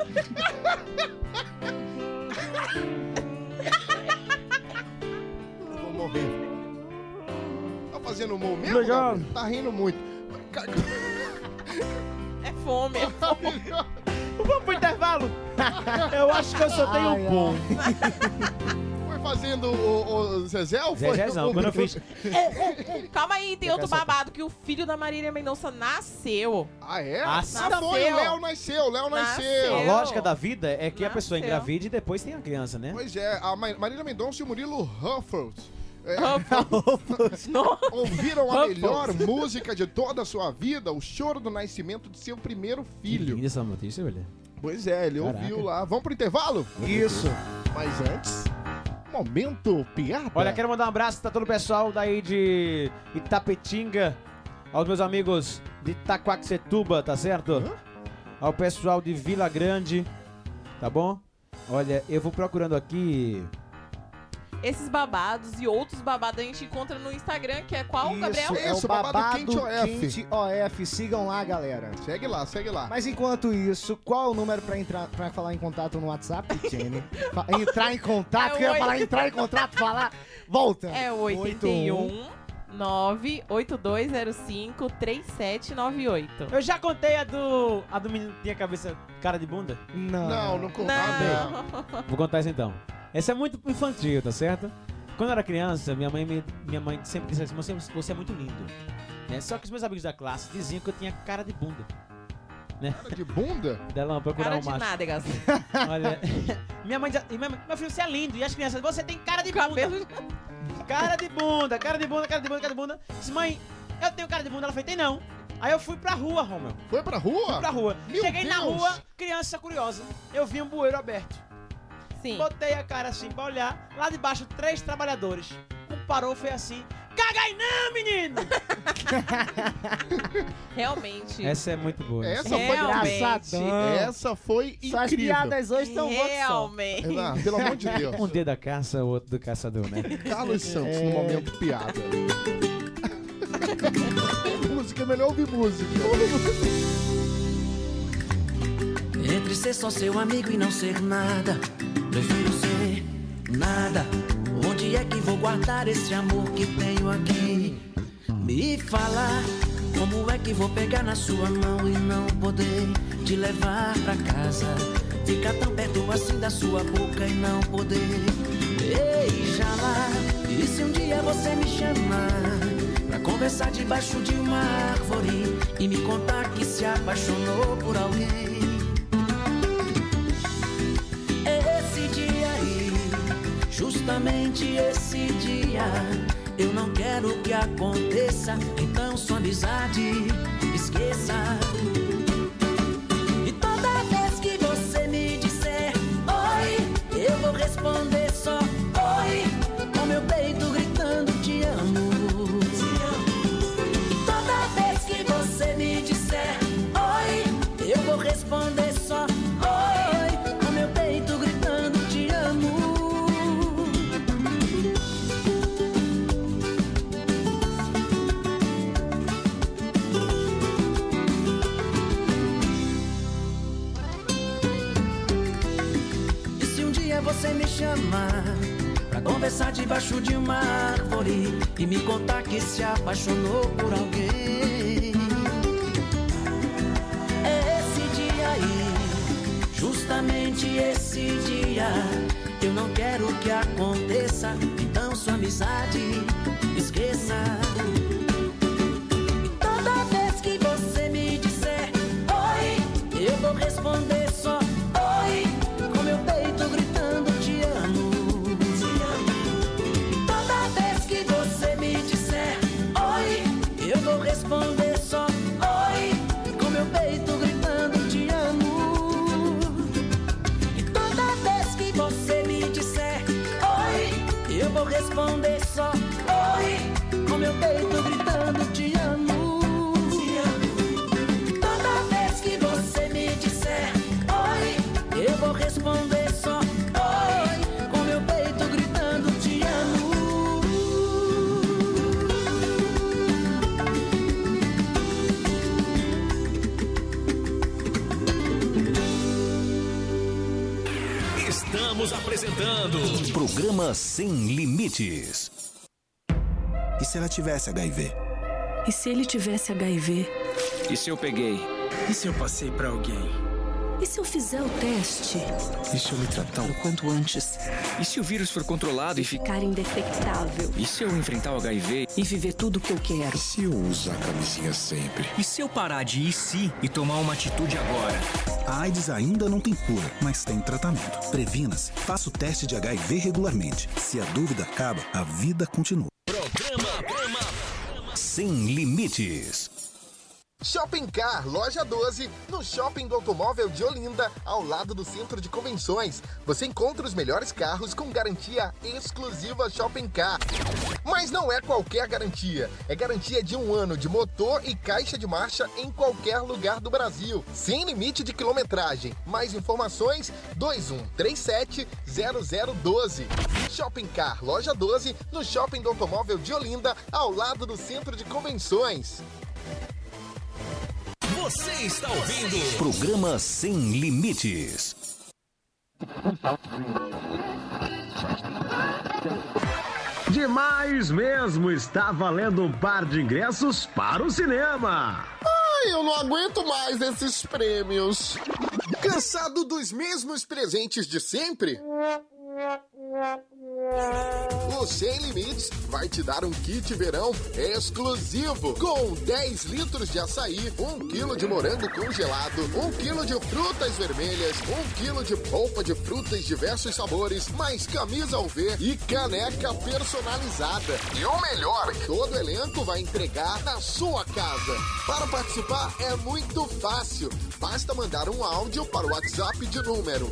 Tá fazendo humor mesmo? Gabriel? Tá rindo muito. É fome. é fome. Vamos pro intervalo? Eu acho que eu só tenho um bom. Foi fazendo o, o Zezé ou foi? Zezézão, quando eu fiz. Calma aí, tem outro babado que o filho da Marília Mendonça nasceu. Ah, é? Ah, Ah, sim. foi, o Nasceu. Léo nasceu, o Léo nasceu. Nasceu. A lógica da vida é que a pessoa Nasceu. engravide e depois tem a criança, né? Pois é, a Ma- Marília Mendonça e o Murilo Ruffles é, ouviram a melhor música de toda a sua vida, o choro do nascimento de seu primeiro Que filho. linda essa notícia, olha. Pois é, ele Caraca. ouviu lá. Vamos pro intervalo? Isso. Mas antes, momento piada. Olha, quero mandar um abraço pra todo o pessoal daí de Itapetinga, aos meus amigos de Itaquaquecetuba, tá certo? Hã? Ao pessoal de Vila Grande, tá bom? Olha, eu vou procurando aqui. Esses babados e outros babados a gente encontra no Instagram, que é qual, Gabriel? Isso, é Isso, o babado, babado quente OF. quente OF. Sigam lá, galera. Segue lá, segue lá. Mas enquanto isso, qual o número pra entrar para falar em contato no WhatsApp, Jenny? Entrar em contato, É que eu ia falar entrar em contato, falar. Volta. É o 81 98205 3798. Eu já contei a do. A do menino que tinha cabeça cara de bunda? Não. Não, não conta. Não. Vou contar isso então. Essa é muito infantil, tá certo? Quando eu era criança, minha mãe, me- minha mãe sempre disse assim: você, você é muito lindo. Né? Só que os meus amigos da classe diziam que eu tinha cara de bunda. Cara de bunda? Dela procurar Cara um de macho. nádegas. Olha, minha mãe dizia, minha mãe, meu filho, você é lindo. E as crianças, você tem cara de bunda. Cabelo. Cara de bunda, cara de bunda, cara de bunda, cara de bunda. Disse, mãe, eu tenho cara de bunda. Ela falou, tem não. Aí eu fui pra rua, Romeu. Foi pra rua? Fui pra rua. Meu Cheguei na Deus. rua, criança curiosa. Eu vi um bueiro aberto. Sim. Botei a cara assim pra olhar. Lá debaixo, três trabalhadores. Um parou, foi assim. Caga aí não, menino! Realmente. Essa é muito boa. Essa foi Realmente. engraçadão. Essa foi incrível. piadas hoje estão Realmente. Ah, pelo amor de Deus. Um dedo da caça, o outro do caçador, né? Carlos Santos É. no momento piada. música, é melhor ouvir música. Entre ser só seu amigo e não ser nada, prefiro ser nada. Onde é que vou guardar esse amor que tenho aqui? Me fala, como é que vou pegar na sua mão e não poder te levar pra casa? Ficar tão perto assim da sua boca e não poder beijá-la. E se um dia você me chamar pra conversar debaixo de uma árvore e me contar que se apaixonou por alguém? Justamente esse dia, eu não quero que aconteça. Então sua amizade esqueça. Conversar debaixo de uma árvore e me contar que se apaixonou por alguém? Esse dia aí, justamente esse dia, eu não quero que aconteça. Então sua amizade esqueça. Programa Sem Limites. E se ela tivesse HIV? E se ele tivesse HIV? E se eu peguei? E se eu passei pra alguém? E se eu fizer o teste? E se eu me tratar o quanto antes? E se o vírus for controlado e ficar indetectável? E se eu enfrentar o HIV e viver tudo o que eu quero? E se eu usar a camisinha sempre? E se eu parar de ir se e tomar uma atitude agora? A AIDS ainda não tem cura, mas tem tratamento. Previna-se. Faça o teste de HIV regularmente. Se a dúvida acaba, a vida continua. Programa, programa Sem Limites. Shopping Car, loja 12, no Shopping do Automóvel de Olinda, ao lado do Centro de Convenções. Você encontra os melhores carros com garantia exclusiva Shopping Car. Mas não é qualquer garantia, é garantia de um ano de motor e caixa de marcha em qualquer lugar do Brasil, sem limite de quilometragem. Mais informações 2137 0012. Shopping Car, loja 12, no Shopping do Automóvel de Olinda, ao lado do Centro de Convenções. Você está ouvindo. Programa Sem Limites. Demais mesmo! Está valendo um par de ingressos para o cinema. Ai, eu não aguento mais esses prêmios. Cansado dos mesmos presentes de sempre? O Sem Limites vai te dar um kit verão exclusivo com 10 litros de açaí, 1 kg de morango congelado, 1 kg de frutas vermelhas, 1 kg de polpa de frutas diversos sabores, mais camisa ao ver e caneca personalizada. E o melhor, todo elenco vai entregar na sua casa. Para participar é muito fácil. Basta mandar um áudio para o WhatsApp de número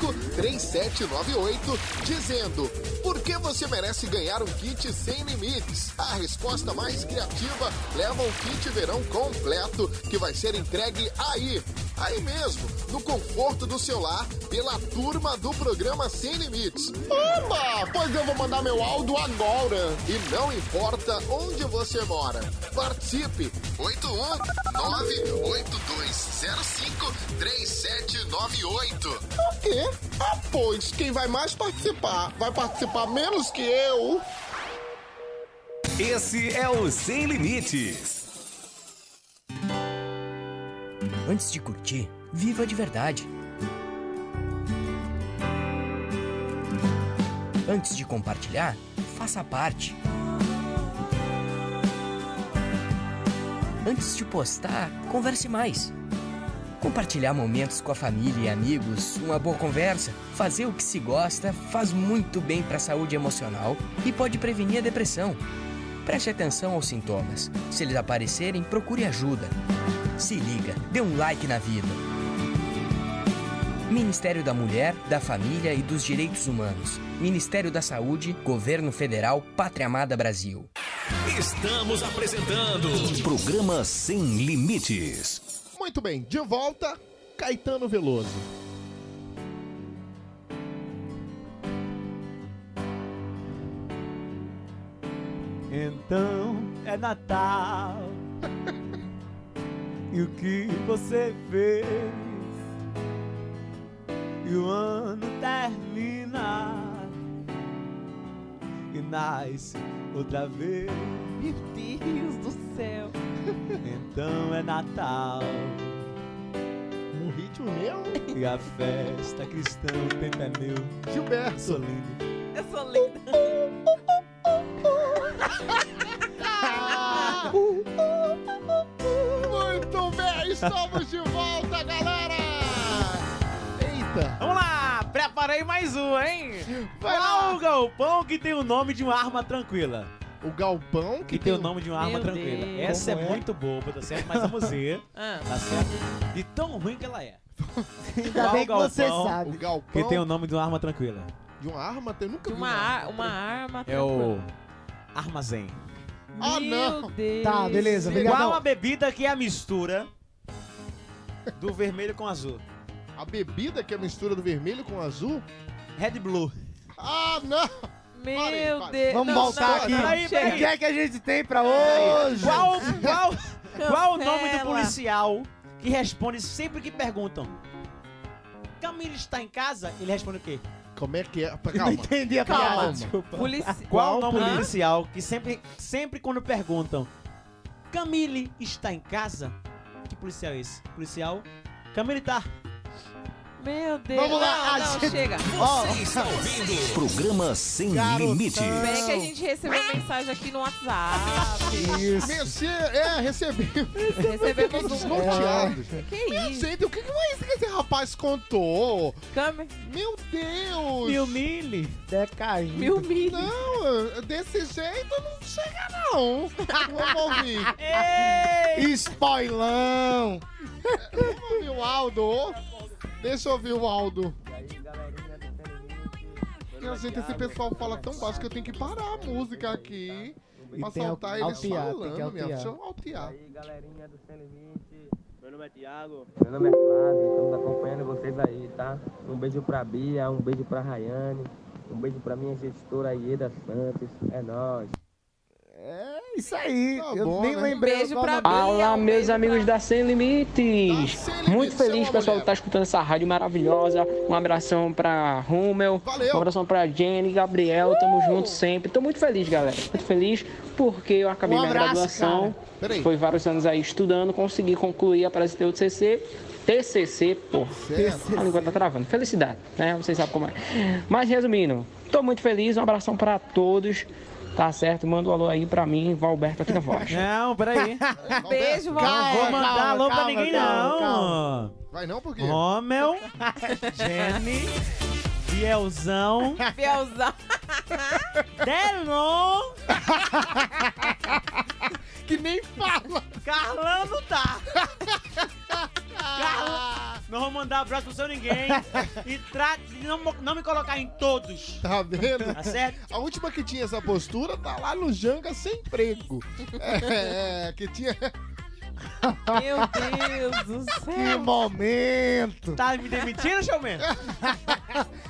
81982053798 dizendo por que você merece ganhar um kit sem limites. A resposta mais criativa leva um kit verão completo que vai ser entregue aí, aí mesmo, no conforto do seu lar, pela turma do programa Sem Limites. Oba! Pois eu vou mandar meu áudio agora. E não importa onde você mora. Participe! 81982053798. O quê? Ah, pois quem vai mais participar vai participar menos que eu. Esse é o Sem Limites. Antes de curtir, viva de verdade. Antes de compartilhar, faça parte. Antes de postar, converse mais. Compartilhar momentos com a família e amigos, uma boa conversa, fazer o que se gosta faz muito bem para a saúde emocional e pode prevenir a depressão. Preste atenção aos sintomas. Se eles aparecerem, procure ajuda. Se liga, dê um like na vida. Ministério da Mulher, da Família e dos Direitos Humanos. Ministério da Saúde, Governo Federal, Pátria Amada Brasil. Estamos apresentando. Programa Sem Limites. Muito bem, de volta, Caetano Veloso. Então é Natal. e o que você fez? E o ano termina. E nasce outra vez. Meu Deus do céu. Então é Natal. Um ritmo meu? E a festa cristã, o tempo é meu. Gilberto. Sou lindo. Eu sou linda. Muito bem, estamos de volta, galera! Eita! Vamos lá, preparei mais um, hein? Vai Qual lá. o galpão que tem o nome de uma arma tranquila? O galpão Que tem o nome de uma arma Meu tranquila. Deus. Essa é, é? muito boba, tá certo? Mas vamos ver, Ah, tá certo? De tão ruim que ela é. Ainda Qual bem que você galpão? O sabe. galpão Que tem o nome de uma arma tranquila. de uma arma, eu nunca de vi uma, ar- uma arma. É o armazém. Ah, Meu não. Deus. Tá, beleza, obrigado. Qual a bebida que é a mistura do vermelho com azul? A bebida que é a mistura do vermelho com o azul? Red Blue. Ah, não! Meu. Deus. Vamos Não, voltar não, aqui. peraí, O peraí. que é que a gente tem pra hoje? Qual, qual, qual o nome do policial que responde sempre que perguntam? Camila está em casa? Ele responde o quê? Como é que é? Não Calma. entendi a Calma. Desculpa. Polici... Qual o nome Hã? policial que sempre, sempre quando perguntam Camille está em casa? Que policial é esse? Policial Camille tá. Meu Deus. Vamos lá, Não, não, gente- chega. Você está ouvindo programa Sem Garotão. Limites. Peraí que a gente recebeu mensagem aqui no WhatsApp. Isso. É, recebi. Recebemos um... Desnorteado. Que isso? Gente, o que, é isso que esse rapaz contou? Câmera. Meu Deus! Mil mili. Decaindo. Mil milhas. Não, desse jeito não chega não. Vamos ouvir. Spoilão. Vamos ouvir o Aldo. Deixa eu ouvir o Aldo. Minha gente, esse pessoal fala tão baixo que eu tenho que parar a música aqui. E Pra soltar eles altear, falando, minha. Deixa eu altear. galerinha do Sem Limite. Meu nome é Thiago. Meu nome é Flávio, estamos acompanhando vocês aí, tá? Um beijo pra Bia, um beijo pra Rayane, um beijo pra minha gestora Ieda Santos. É nóis. É isso aí. Tá eu bom, nem né? lembrei. Beijo qual pra. Fala, um meus beijo amigos da Sem Limites. Da Sem Limites, Muito feliz, pessoal, mulher. de estar escutando essa rádio maravilhosa. Um abração pra Rummel. Valeu. Um abração pra Jenny, Gabriel. Tamo junto sempre. Tô muito feliz, galera. Muito feliz porque eu acabei Um minha abraço, graduação. Foi vários anos aí estudando, consegui concluir, apareceu o TCC. TCC, pô. Certo. A língua tá travando. Felicidade, né? Vocês sabem como é. Mas resumindo, tô muito feliz. Um abração pra todos. Tá certo? Manda um alô aí pra mim, Valberto aqui na voz. Não, peraí. Um beijo, Calma, Não vou Valberto. mandar calma, alô pra calma, ninguém, calma, não. Vai não, por quê? Rommel, Jenny, Bielzão, Fielzão. Delon, Que nem fala. Tá. Carla, não vou mandar abraço pro seu ninguém. E trate de não, não me colocar em todos. Tá vendo? Tá certo? A última que tinha essa postura tá lá no Janga sem emprego. É, que tinha. Meu Deus do Que céu. momento. Tá me demitindo, showman?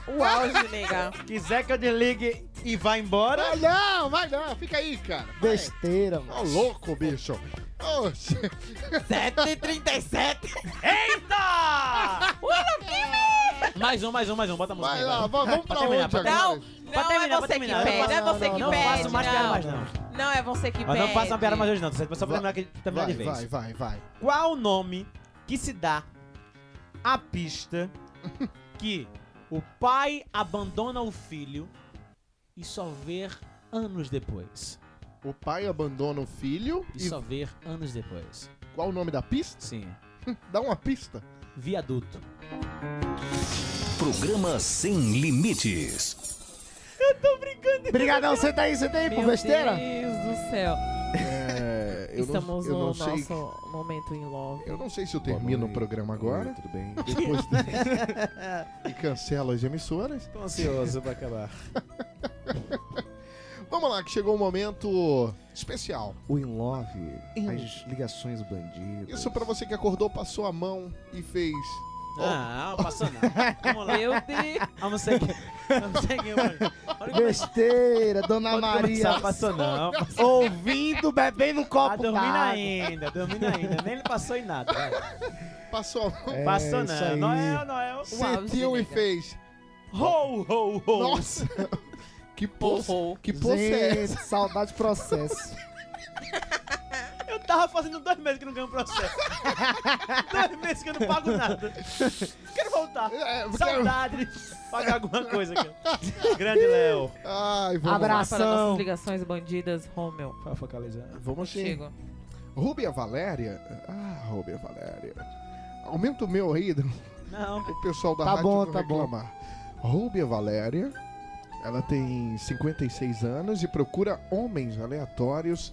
O auge, nega. Quiser que eu desligue e vá embora? Vai não, vai não, fica aí, cara. Vai. Besteira, Tá mano. louco, bicho. Oxe. 7h37. Eita! mais um, mais um, mais um. Bota a música Vai aí, lá, vai. va- vamos pra terminar, onde pra agora? Não, Pra não é você que pede, Não não é faço- você que não pede. faço mais piada mais, não. Não é você que Mas pede. não faça uma piada mais hoje, não. Só pra Vai. terminar, que- terminar de Vai, vez. vai, vai, vai. Qual o nome que se dá à pista que o pai abandona o filho e só ver anos depois? O pai abandona o filho E e só ver anos depois. qual o nome da pista? Sim. Dá uma pista. Viaduto. Programa Sem Limites. Obrigadão, senta aí, senta aí, por Meu besteira. Deus do céu. É, eu Estamos não, eu no não sei. nosso momento em love. Eu não sei se eu termino o programa agora. tudo bem? Depois de... e cancelo as emissoras. Tô ansioso pra acabar. Vamos lá, que chegou um momento especial. O In Love, In- as ligações bandidas. Isso pra você que acordou, passou a mão e fez. Não, não passou não. Vamos lá. Meu Deus. Vamos seguir. Vamos seguir. mano. Como- Besteira, Dona Pode Maria. começar, passou não. Passou. Ouvindo, bebendo um copo Tá dormindo ainda, dormindo ainda. Nem ele passou em nada. vai. Passou É, passou não. Noel, Noel. sentiu e fez. Ho, ho, ho. Nossa! Que ho. que poça é essa? saudade de processo. Eu tava fazendo dois meses que não ganho processo. dois meses que eu não pago nada. Quero voltar. É, porque- Saudade de pagar alguma coisa aqui. Grande Léo. Ai, vamos Abraço. Para nossas ligações bandidas, Romeu. Pra focalizar. lá. Vamos sim. Chego. Rúbia Valéria. Ah, Rúbia Valéria. Aumenta o meu aí, Não, o pessoal da Tá rádio bom, não tá bom. reclamar. Rúbia Valéria. Ela tem 56 anos e procura homens aleatórios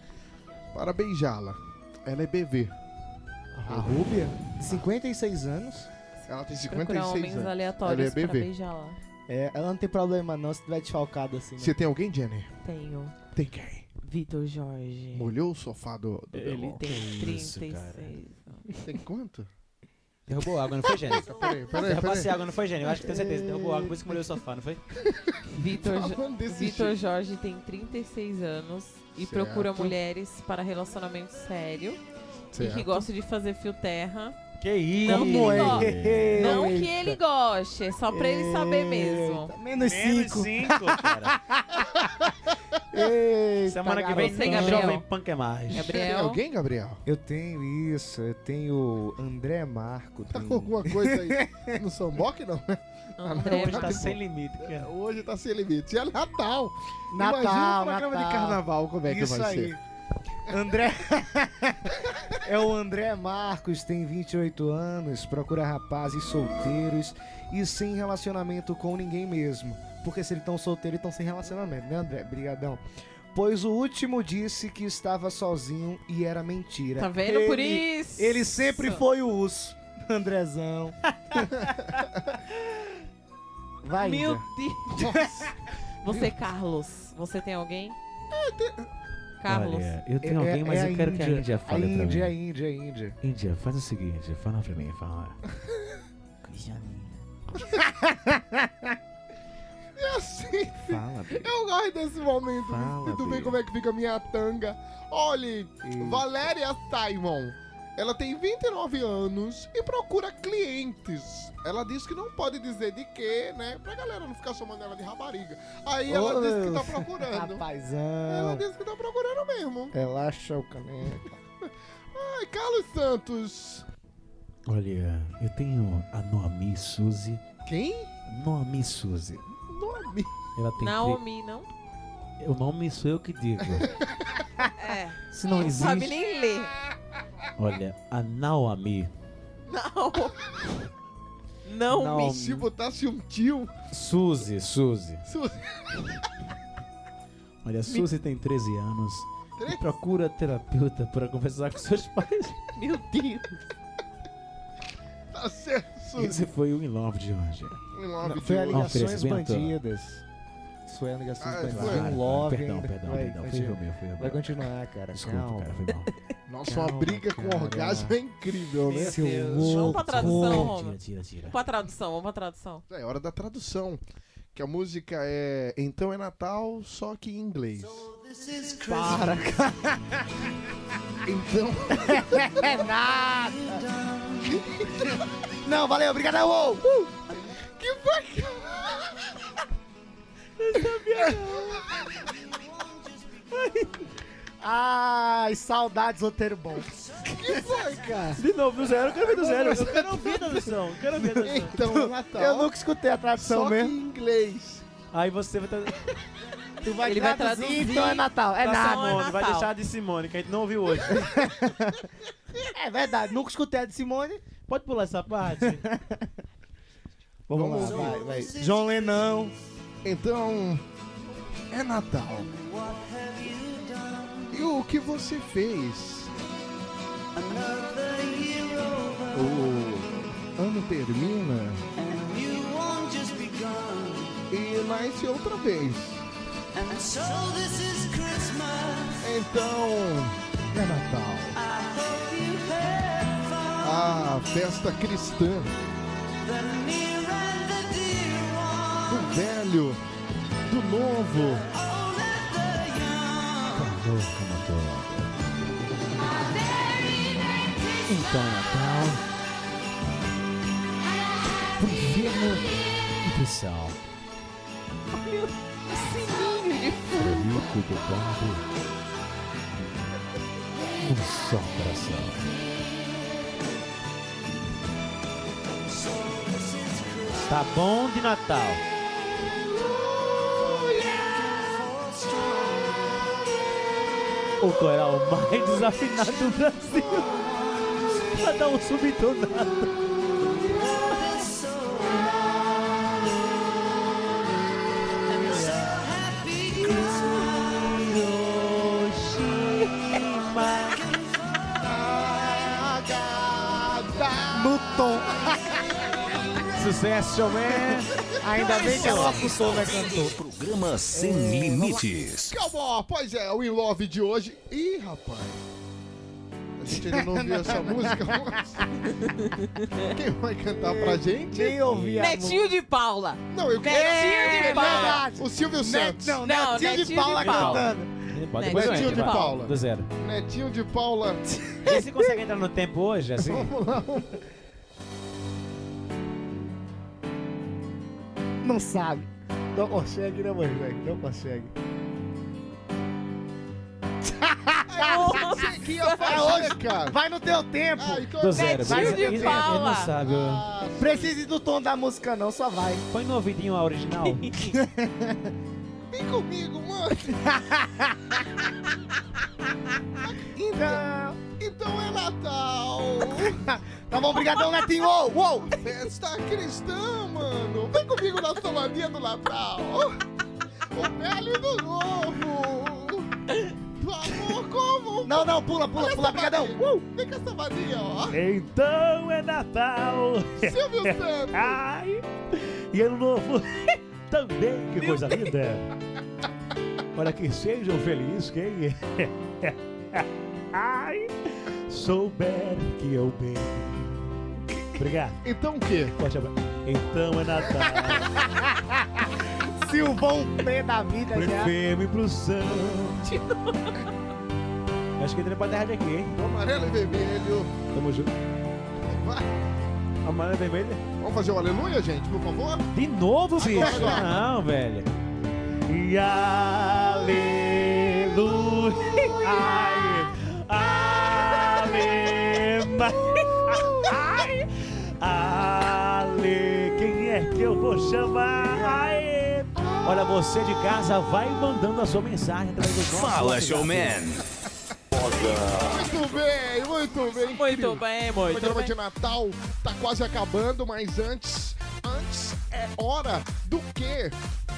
para beijá-la. Ela é BV. A Rúbia, de 56 anos. Ela tem Procurar 56 homens anos. aleatórios Ela é pra BV. beijar lá. É, ela não tem problema não se tiver desfalcado assim. né? Você tem alguém, Jenny? Tenho Tem quem? Vitor Jorge. Molhou o sofá do, do Ele. Tem isso, 36 cara? anos. Tem quanto? derrubou água, não foi, Gênio? Peraí, peraí, Derrubou peraí. água, não foi, Gênio? Eu acho que tenho certeza. Derrubou água, por isso que molhou o sofá, não foi? Vitor, Jo- Falando desse Vitor jeito. Jorge tem 36 anos e Certo. procura mulheres para relacionamento sério e Certo. que gosta de fazer fio terra Que isso? Não, que, ele é? go- não que Eita. ele goste, é só pra ele saber mesmo. Eita, Menos Menos 5. cinco, cara. Eita, Semana que vem tem Gabriel. Jovem Punk é mais. Tem Gabriel. alguém, Gabriel? Eu tenho isso, eu tenho André Marco. Tá com alguma coisa aí no samboque, não? André, Hoje tá sem limite, cara. Hoje tá sem limite. E é Natal. Natal, Imagina um programa Natal. de carnaval, como é que Isso vai aí. ser? André. é o André Marcos, tem 28 anos, procura rapazes solteiros e sem relacionamento com ninguém mesmo. Porque se eles estão solteiros, estão sem relacionamento, né, André? Brigadão. Pois o último disse que estava sozinho e era mentira. Tá vendo? Por Ele- isso. Ele sempre foi o urso. Andrezão. Vai, Meu Índia. Deus. Você, Carlos, você tem alguém? Carlos. Olha, eu tenho É- alguém, é mas a eu quero que a Índia A fale pra Índia, a mim. Índia, a Índia. Índia, faz o seguinte, fala pra mim, fala. É assim. Fala. Eu gosto desse momento. Fala, Se tu vê como é que fica a minha tanga. Olhe, E- Valéria Simon. Ela tem 29 anos e procura clientes. Ela disse que não pode dizer de quê, né? Pra galera não ficar chamando ela de rapariga. Aí ela Ô, disse que tá procurando. Ela Rapazão. disse que tá procurando mesmo. Relaxa o caneco. Ai, Carlos Santos. Olha, eu tenho a Noami Suzy. Quem? Noami Suzy. Nome. Ela tem Naomi, não? O nome sou eu que digo. É. Se não Não sabe existe. nem ler. Olha, a Naomi Não. Não, Naomi. me. Se botasse um tio. Suzy, Suzy. Su- Olha, Suzy tem 13 anos e procura terapeuta para conversar com seus pais. Meu Deus. Tá certo, Suzy. Esse foi o In Love de hoje. Um nome de Foi a hoje. ligações bandidas. Foi a ligações Ah, bandidas. foi. Um love Perdão, perdão, vai, perdão. Foi meu, foi o Vai meu. continuar, cara. Desculpa, Calma. cara, foi mal. Nossa, uma Calma, briga com cara. orgasmo é incrível, né? Seu Deus. louco. Vamos pra tradução, Tira, Roma. tira, tira. Vamos pra tradução, vamos pra tradução. É hora da tradução. Que a música é Então é Natal, só que em inglês. Para, cara. Então. É nada. Não, valeu, obrigadão. uou. Uh. que bacana! Ai, saudades, roteiro bom. que foi, cara? De novo, do zero, eu quero ver do zero. Eu quero ouvir a tradução, eu quero ouvir a tradução. Então é Natal. Eu nunca escutei a tradução só que mesmo. em inglês. Aí você vai tra... Tu vai Ele vai traduzir, traduzir então é Natal. É pra nada. Simone. Vai Natal. deixar de Simone, que a gente não ouviu hoje. É verdade, nunca escutei a de Simone. Pode pular essa parte? Vamos, Vamos lá, vai, vai. João Lenão. Então. É Natal. E o que você fez? O ano termina e nasce outra vez. Então, é Natal. A festa cristã. Velho, do novo. Então, Natal. Pro inferno e pro céu. Feliz culpado. Um só coração. Tá bom de Natal. O coral mais desafinado do Brasil. Pra dar um subtonado. No tom. Sucesso, showman. Ainda bem que é o locutor, né, cantor. Programa Sem É, Limites. Calma, pois é, o In Love de hoje. Ih, rapaz. A gente ainda não ouviu essa música, mas... Quem vai cantar pra gente? Nem ouvi a Netinho de Paula. Não, eu Netinho de É Paula. O Silvio Net, Santos. não, Não, Netinho de Netinho de Paula Paula. cantando. Pode, Netinho entro, de vai. Paula. Do zero. Netinho de Paula. Vê se consegue entrar no tempo hoje, assim. Vamos lá. Não sabe. Não consegue, né, moleque? Não consegue. Que ia fazer, É hoje, cara. Vai no teu tempo. Ah, então Do zero. Vai Mas no ele, teu tempo. não sabe. ó. Precisa do tom da música, não, só vai. Põe no ouvidinho a original. Vem comigo, mano. Então, Então é Natal. tá bom, brigadão, Netinho. Uou, uou. Festa cristã, mano. Vem comigo na saladinha do Natal. O pele do novo. Do amor como... Não, não, pula, pula, Olha pula, brigadão. Uh. Vem com essa vadia, ó. Então é Natal. Silvio Santos. Ai. E ano novo também. Que coisa linda. Para que sejam felizes quem Ai. Souber que eu bem. Obrigado. Então o quê? Pode. Então é Natal. Silvão pé da vida Pro já. e pro são. Acho que entra pra terra aqui, hein? Amarelo e vermelho. Tamo junto. Vai. Amarelo e vermelho. Vamos fazer o aleluia, gente, por favor? De novo, bicho? agora. Não, velho. E aleluia. Ai. Ale. Ai. Ale. Quem é que eu vou chamar? Ai. Olha, você de casa vai mandando a sua mensagem através do Fala, showman. Muito bem, muito bem. Muito bem, muito O programa bem. de Natal tá quase acabando, mas antes é hora do quê?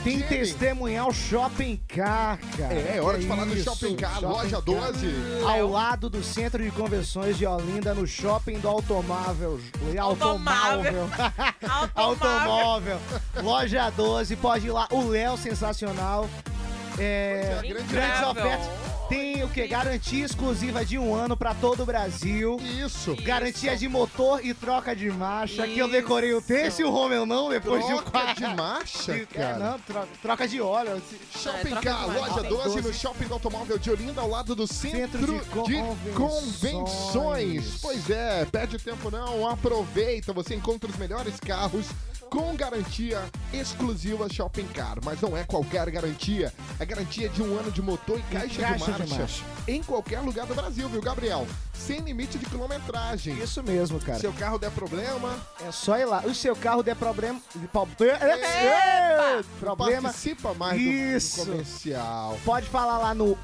Tem testemunhar Shopping Car, cara. É, é hora de falar do isso, Shopping Car, Shopping loja Car. 12. Ao lado do Centro de Convenções de Olinda, no Shopping do Automóvel. Automóvel. Automóvel. Loja 12, pode ir lá. O Léo, sensacional. É, é, grande grandes ofertas. Tem o que? Garantia exclusiva de um ano pra todo o Brasil. Isso. Garantia de motor e troca de marcha. Que eu decorei o texto e o Romeu não, depois de um Troca de marcha, É, cara. não, troca, troca de óleo. Shopping troca Car, loja Shopping 12, no 12. Shopping do Automóvel de Olinda, ao lado do Centro, Centro de, de Convenções. Convenções. Pois é, perde tempo não, aproveita, você encontra os melhores carros com garantia exclusiva Shopping Car. Mas não é qualquer garantia, é garantia de um ano de motor e caixa, caixa de, de marcha, marcha. em qualquer lugar do Brasil, viu, Gabriel? Sem limite de quilometragem. Isso mesmo, cara. Seu carro der problema, É só ir lá. O seu carro der problema. po- Problema. participa mais do- Isso. do comercial. Pode falar lá no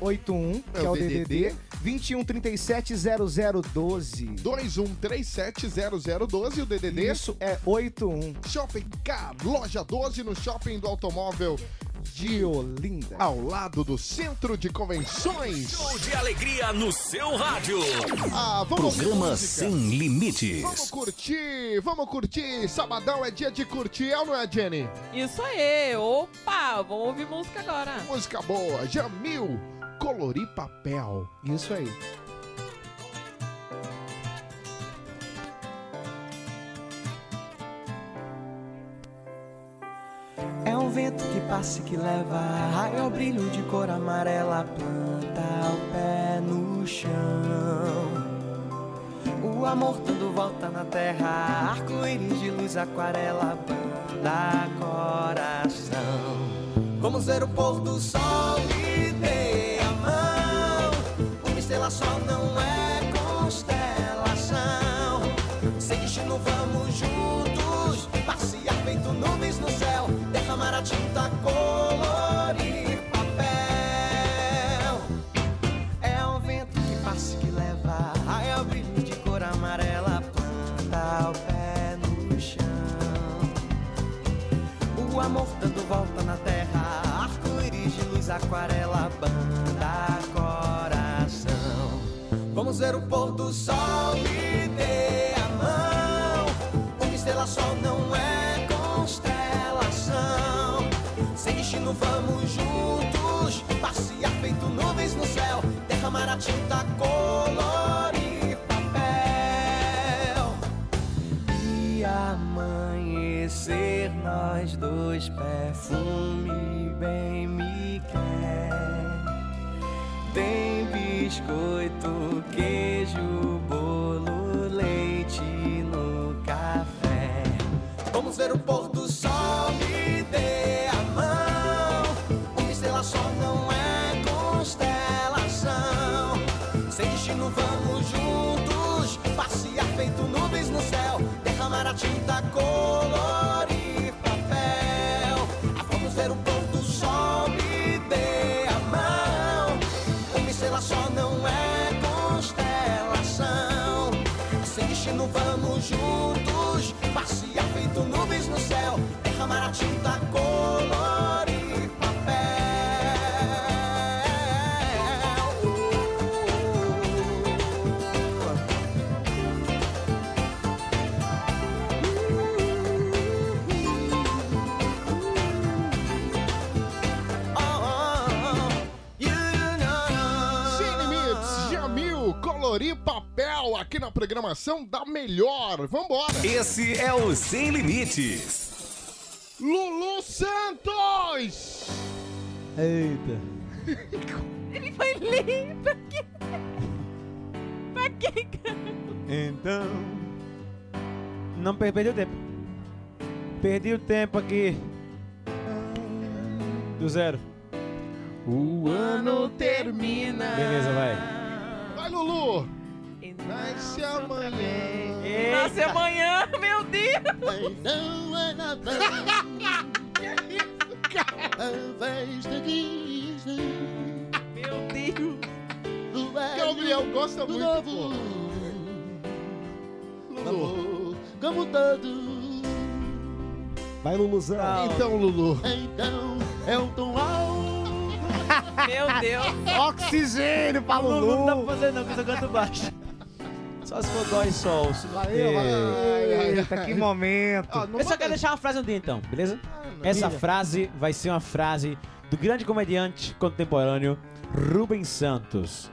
081, que É é o o DDD, DDD. 21370012. 21370012 o DDD. Isso é 81 Shopping Car, loja 12 no Shopping do Automóvel de Olinda. ao lado do Centro de Convenções. Show de alegria no seu rádio. Ah, Programa música. sem limites. Vamos curtir, vamos curtir. Sabadão é dia de curtir, é ou não é, Jenny? Isso aí. Opa, vamos ouvir música agora. Música boa, Jamil, colorir papel. Isso aí. É um vento que passa e que leva raio ao brilho de cor amarela, planta o pé no chão. O amor tudo volta na terra, arco-íris de luz, aquarela, banda coração. Vamos ver o pôr do sol e dê Colorir papel aqui na programação da melhor. Vambora. Esse é o Sem Limites. Lulu Santos! Eita. Ele foi lindo. Pra quê? Pra quê, cara? Então. Não per- perdi o tempo. Perdi o tempo aqui. Do zero. O ano termina. Beleza, vai. Lulu! Nasce amanhã. Nasce amanhã, meu Deus. Não é nada. Meu Deus. Gabriel gosta muito. Lulu. Como todo. Vai, Luluzão. Então, Lulu. Então, é o tom alto. Meu Deus. Oxigênio pra Lulu Lulu. não dá pra fazer não, porque eu canto baixo. Só se for dó e sol. Se não Valeu, ter- Eita, que momento. Eu só quero deixar uma frase um dia então, beleza? Essa Diga. frase vai ser uma frase do grande comediante contemporâneo Rubens Santos.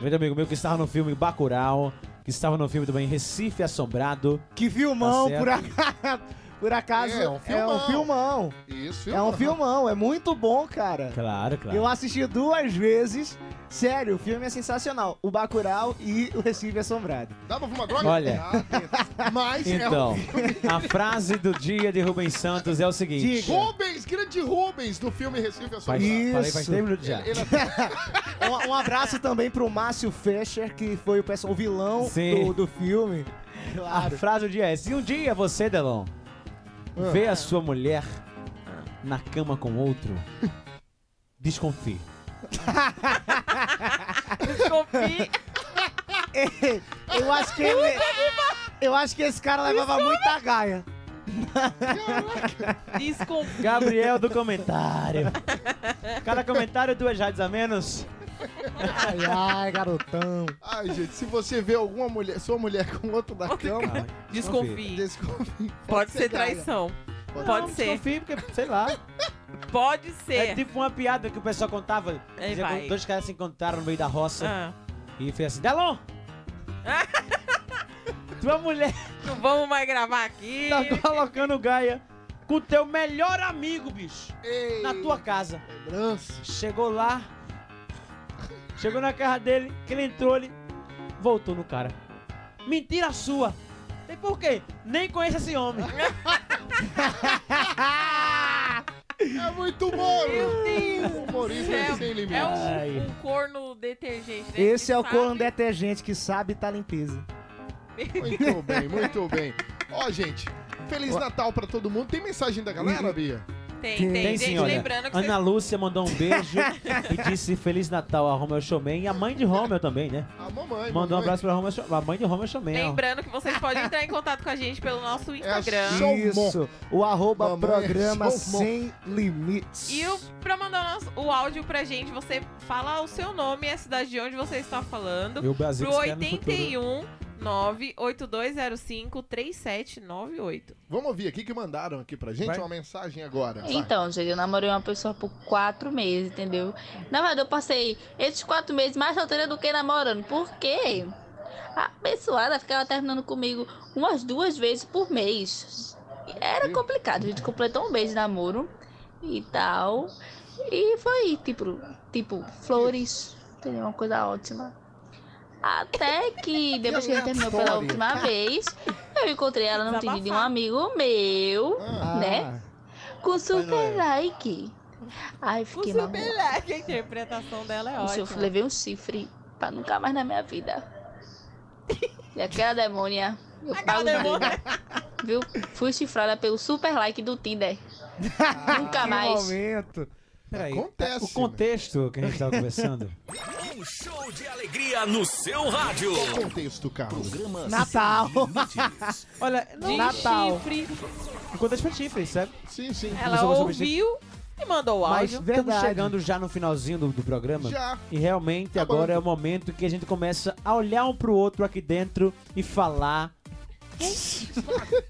Grande amigo meu que estava no filme Bacurau, que estava no filme também Recife Assombrado. Que filmão, Tá por acaso. Por acaso, É, um é um filmão. Isso, É um filmão, é muito bom, cara. Claro, claro. Eu assisti duas vezes. Sério, o filme é sensacional. O Bacurau e o Recife Assombrado. Dá pra fumar droga? Olha. Ah, Mas Então, é um filme. a frase do dia de Rubens Santos é o seguinte. Rubens, grande Rubens, do filme Recife Assombrado. falei faz 10 minutos já. Ele- Um, um abraço também pro Márcio Fescher, que foi o, o vilão do, do filme. A Claro. frase do dia é: Se um dia você, Delon, Ah. vê a sua mulher na cama com outro, desconfie. Desconfie. Eu acho que ele. Eu acho que esse cara levava muita gaia. Desconfie. Gabriel do comentário. Cada comentário, duas rádios a menos. Ai, ai, garotão. Ai, gente, se você vê alguma mulher, sua mulher com outro na cama, Desconfie. desconfie. Pode ser gaia. traição. Pode Pode Não, ser. Desconfie, porque, sei lá. Pode É ser. tipo uma piada que o pessoal contava. Aí dizia dois caras se encontraram no meio da roça Ah. e fez assim: Delon! tua mulher Não vamos mais gravar aqui. tá colocando Gaia com teu melhor amigo, bicho. Ei, Na tua casa. lembrança. Chegou lá, chegou na casa dele, que ele entrou, ele voltou no cara. Mentira sua! E por quê? Nem conhece esse homem. É muito bom. Meu Deus. O humorismo é, É, sem é limites. um, um corno detergente. né? Esse Que é o sabe- corno detergente que sabe tá limpeza. Muito bem, muito bem. Ó, gente, Feliz Natal pra todo mundo. Tem mensagem da galera, Bia? Tem, tem, Tem gente, sim, olha. lembrando que Ana Lúcia mandou um beijo e disse Feliz Natal a Romeu Showman e a mãe de Romeu também, né? A mamãe. Mandou um mamãe. abraço pra Romeu, a mãe de Romeu Showman. ó. Lembrando que vocês podem entrar em contato com a gente pelo nosso É Instagram. Isso, o arroba Mamãe, programa sou mo- sem limites. E o, pra mandar o, nosso- o áudio pra gente, você fala o seu nome e a cidade de onde você está falando. E o Brasil pro que quer no futuro. 81 98205 3798. Vamos ouvir aqui que mandaram aqui pra gente Vai. uma mensagem agora. Vai. Então, gente, eu namorei uma pessoa por quatro meses, entendeu? Na verdade, eu passei esses quatro meses mais solteira do que namorando. Por quê? A pessoa ficava terminando comigo umas duas vezes por mês. Era complicado. A gente completou um mês de namoro e tal. E foi, tipo, tipo flores, entendeu? Uma coisa ótima. Até que, depois que gente terminou pela última vez, eu encontrei ela no Tinder de um amigo meu, Ah. né? Com super like. O fiquei super maluca. like, a interpretação dela é Um ótima. levei um chifre pra nunca mais na minha vida. E aquela demônia, eu pago tudo. Viu? Fui chifrada pelo super like do Tinder. nunca Que mais. momento. Peraí, Acontece, o contexto que a gente tava conversando. Um show de alegria no seu rádio. Qual contexto, Carlos? Programa Natal. Olha, não, De Natal. chifre. O contexto foi chifre, sabe? Sim, sim. Ela ouviu e mandou o Mas áudio. estamos Verdade. chegando já no finalzinho do, do programa. Já. E realmente Tá agora bom. é o momento que a gente começa a olhar um pro outro aqui dentro e falar.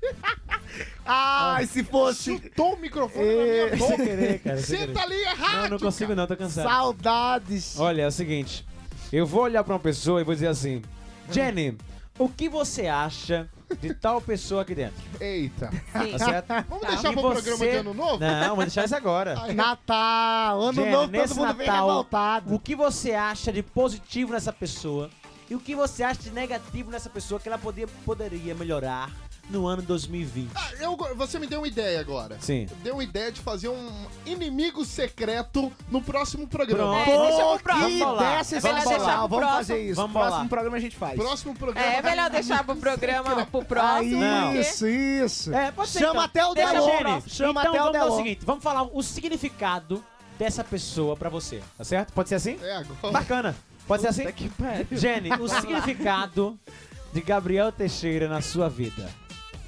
Ai, se fosse. Chutou o microfone É, na minha boca. Sem querer, cara. sem Senta querer. ali errado. Não, não consigo não, tô cansado. Saudades. Olha, é o seguinte. Eu vou olhar pra uma pessoa e vou dizer assim: Jenny, o que você acha de tal pessoa aqui dentro? Eita. Tá certo? Vamos Tá. deixar E pro você- programa de ano novo? Não, vamos deixar isso agora. Ai, Natal, ano Jenny, novo, todo mundo vem Natal, revoltado. O que você acha de positivo nessa pessoa? E o que você acha de negativo nessa pessoa que ela podia, poderia melhorar no ano 2020? Ah, eu, você me deu uma ideia agora. Sim. Deu uma ideia de fazer um inimigo secreto no próximo programa. Pronto. É, deixa pro próximo. ideia bolar. É pro Vamos próximo. fazer isso. Vamos próximo bolar. programa a gente faz. Próximo programa. É, é melhor deixar pro programa pro próximo. Não. porque- Isso, isso. É, pode ser, Chama então. até o Deixa Delon. Chama então até o vamos o Delon. seguinte, vamos falar o significado dessa pessoa pra você, tá certo? Pode ser assim? É agora. Bacana. Pode ser assim? que. Jenny, o significado de Gabriel Teixeira na sua vida.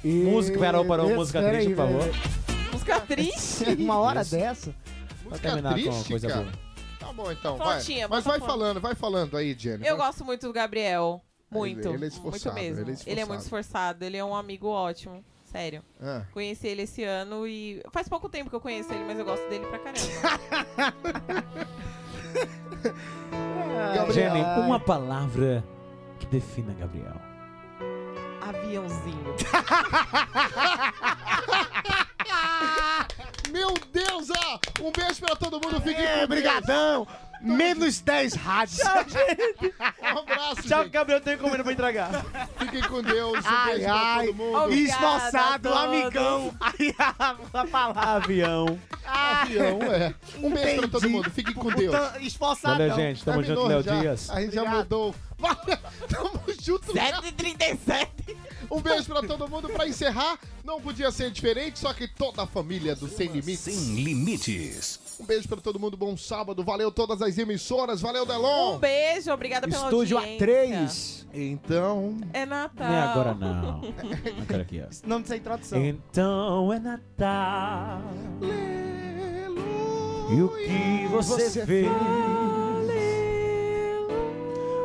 E- Música, parou, parou, Esse- música triste, por favor. peraí. Música triste. Uma hora Isso. dessa? Pra Música terminar com uma triste, coisa cara. boa. Tá bom, então, vai. Prontinha, Mas bota vai fora. falando, vai falando aí, Jenny. Eu vai. gosto muito do Gabriel. Muito. Ele- ele é muito esforçado, mesmo. ele é Ele é muito esforçado. Ele é um amigo ótimo. Sério. Ah. Conheci ele esse ano e faz pouco tempo que eu conheço ele, mas eu gosto dele pra caramba. Gabriel. Jenny, uma palavra que defina Gabriel. Aviãozinho. Meu Deus, ó! Um beijo pra todo mundo, fiquem É, com brigadão. Menos 10 rádios. Deus. Um abraço, Tchau, gente. Gabriel, tenho comida pra entregar. Fiquem com Deus. Um Ai, beijo ai. pra todo mundo. Obrigada Esforçado, amigão. Aí a, palavra. Avião. Avião, é. Um beijo pra todo Entendi. mundo, fiquem com Deus. Puta, Esforçadão. Valeu, gente. Tamo Terminou junto, Léo já. Dias. A gente já Obrigado. mudou. Valeu, Tamo junto, Léo. 7h37. Um beijo pra todo mundo. Pra encerrar, não podia ser diferente, só que toda a família do Sem Limites. Sem Limites. Um beijo pra todo mundo, bom sábado. Valeu todas as emissoras, valeu Delon. Um beijo, obrigada pela Estúdio audiência. A3. Então, É Natal. Não é agora, não. Quero aqui, ó. Não precisa introdução. Então é Natal. E o que você, Você fez?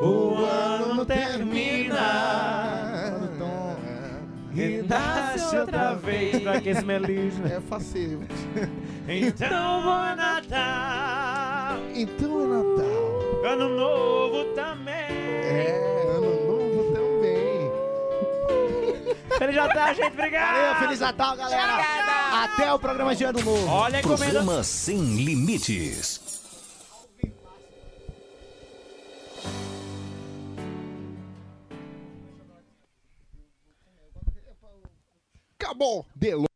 O ano termina. E nasce outra vez pra que esse melismo. É fácil. Então bom Natal. Então é Natal. Ano novo também. É, ano novo também. Feliz Natal, gente. Obrigado. Valeu, Feliz Natal, galera. Obrigada. Até o programa de ano novo. Olha. Programa Sem Limites. Acabou. Delon.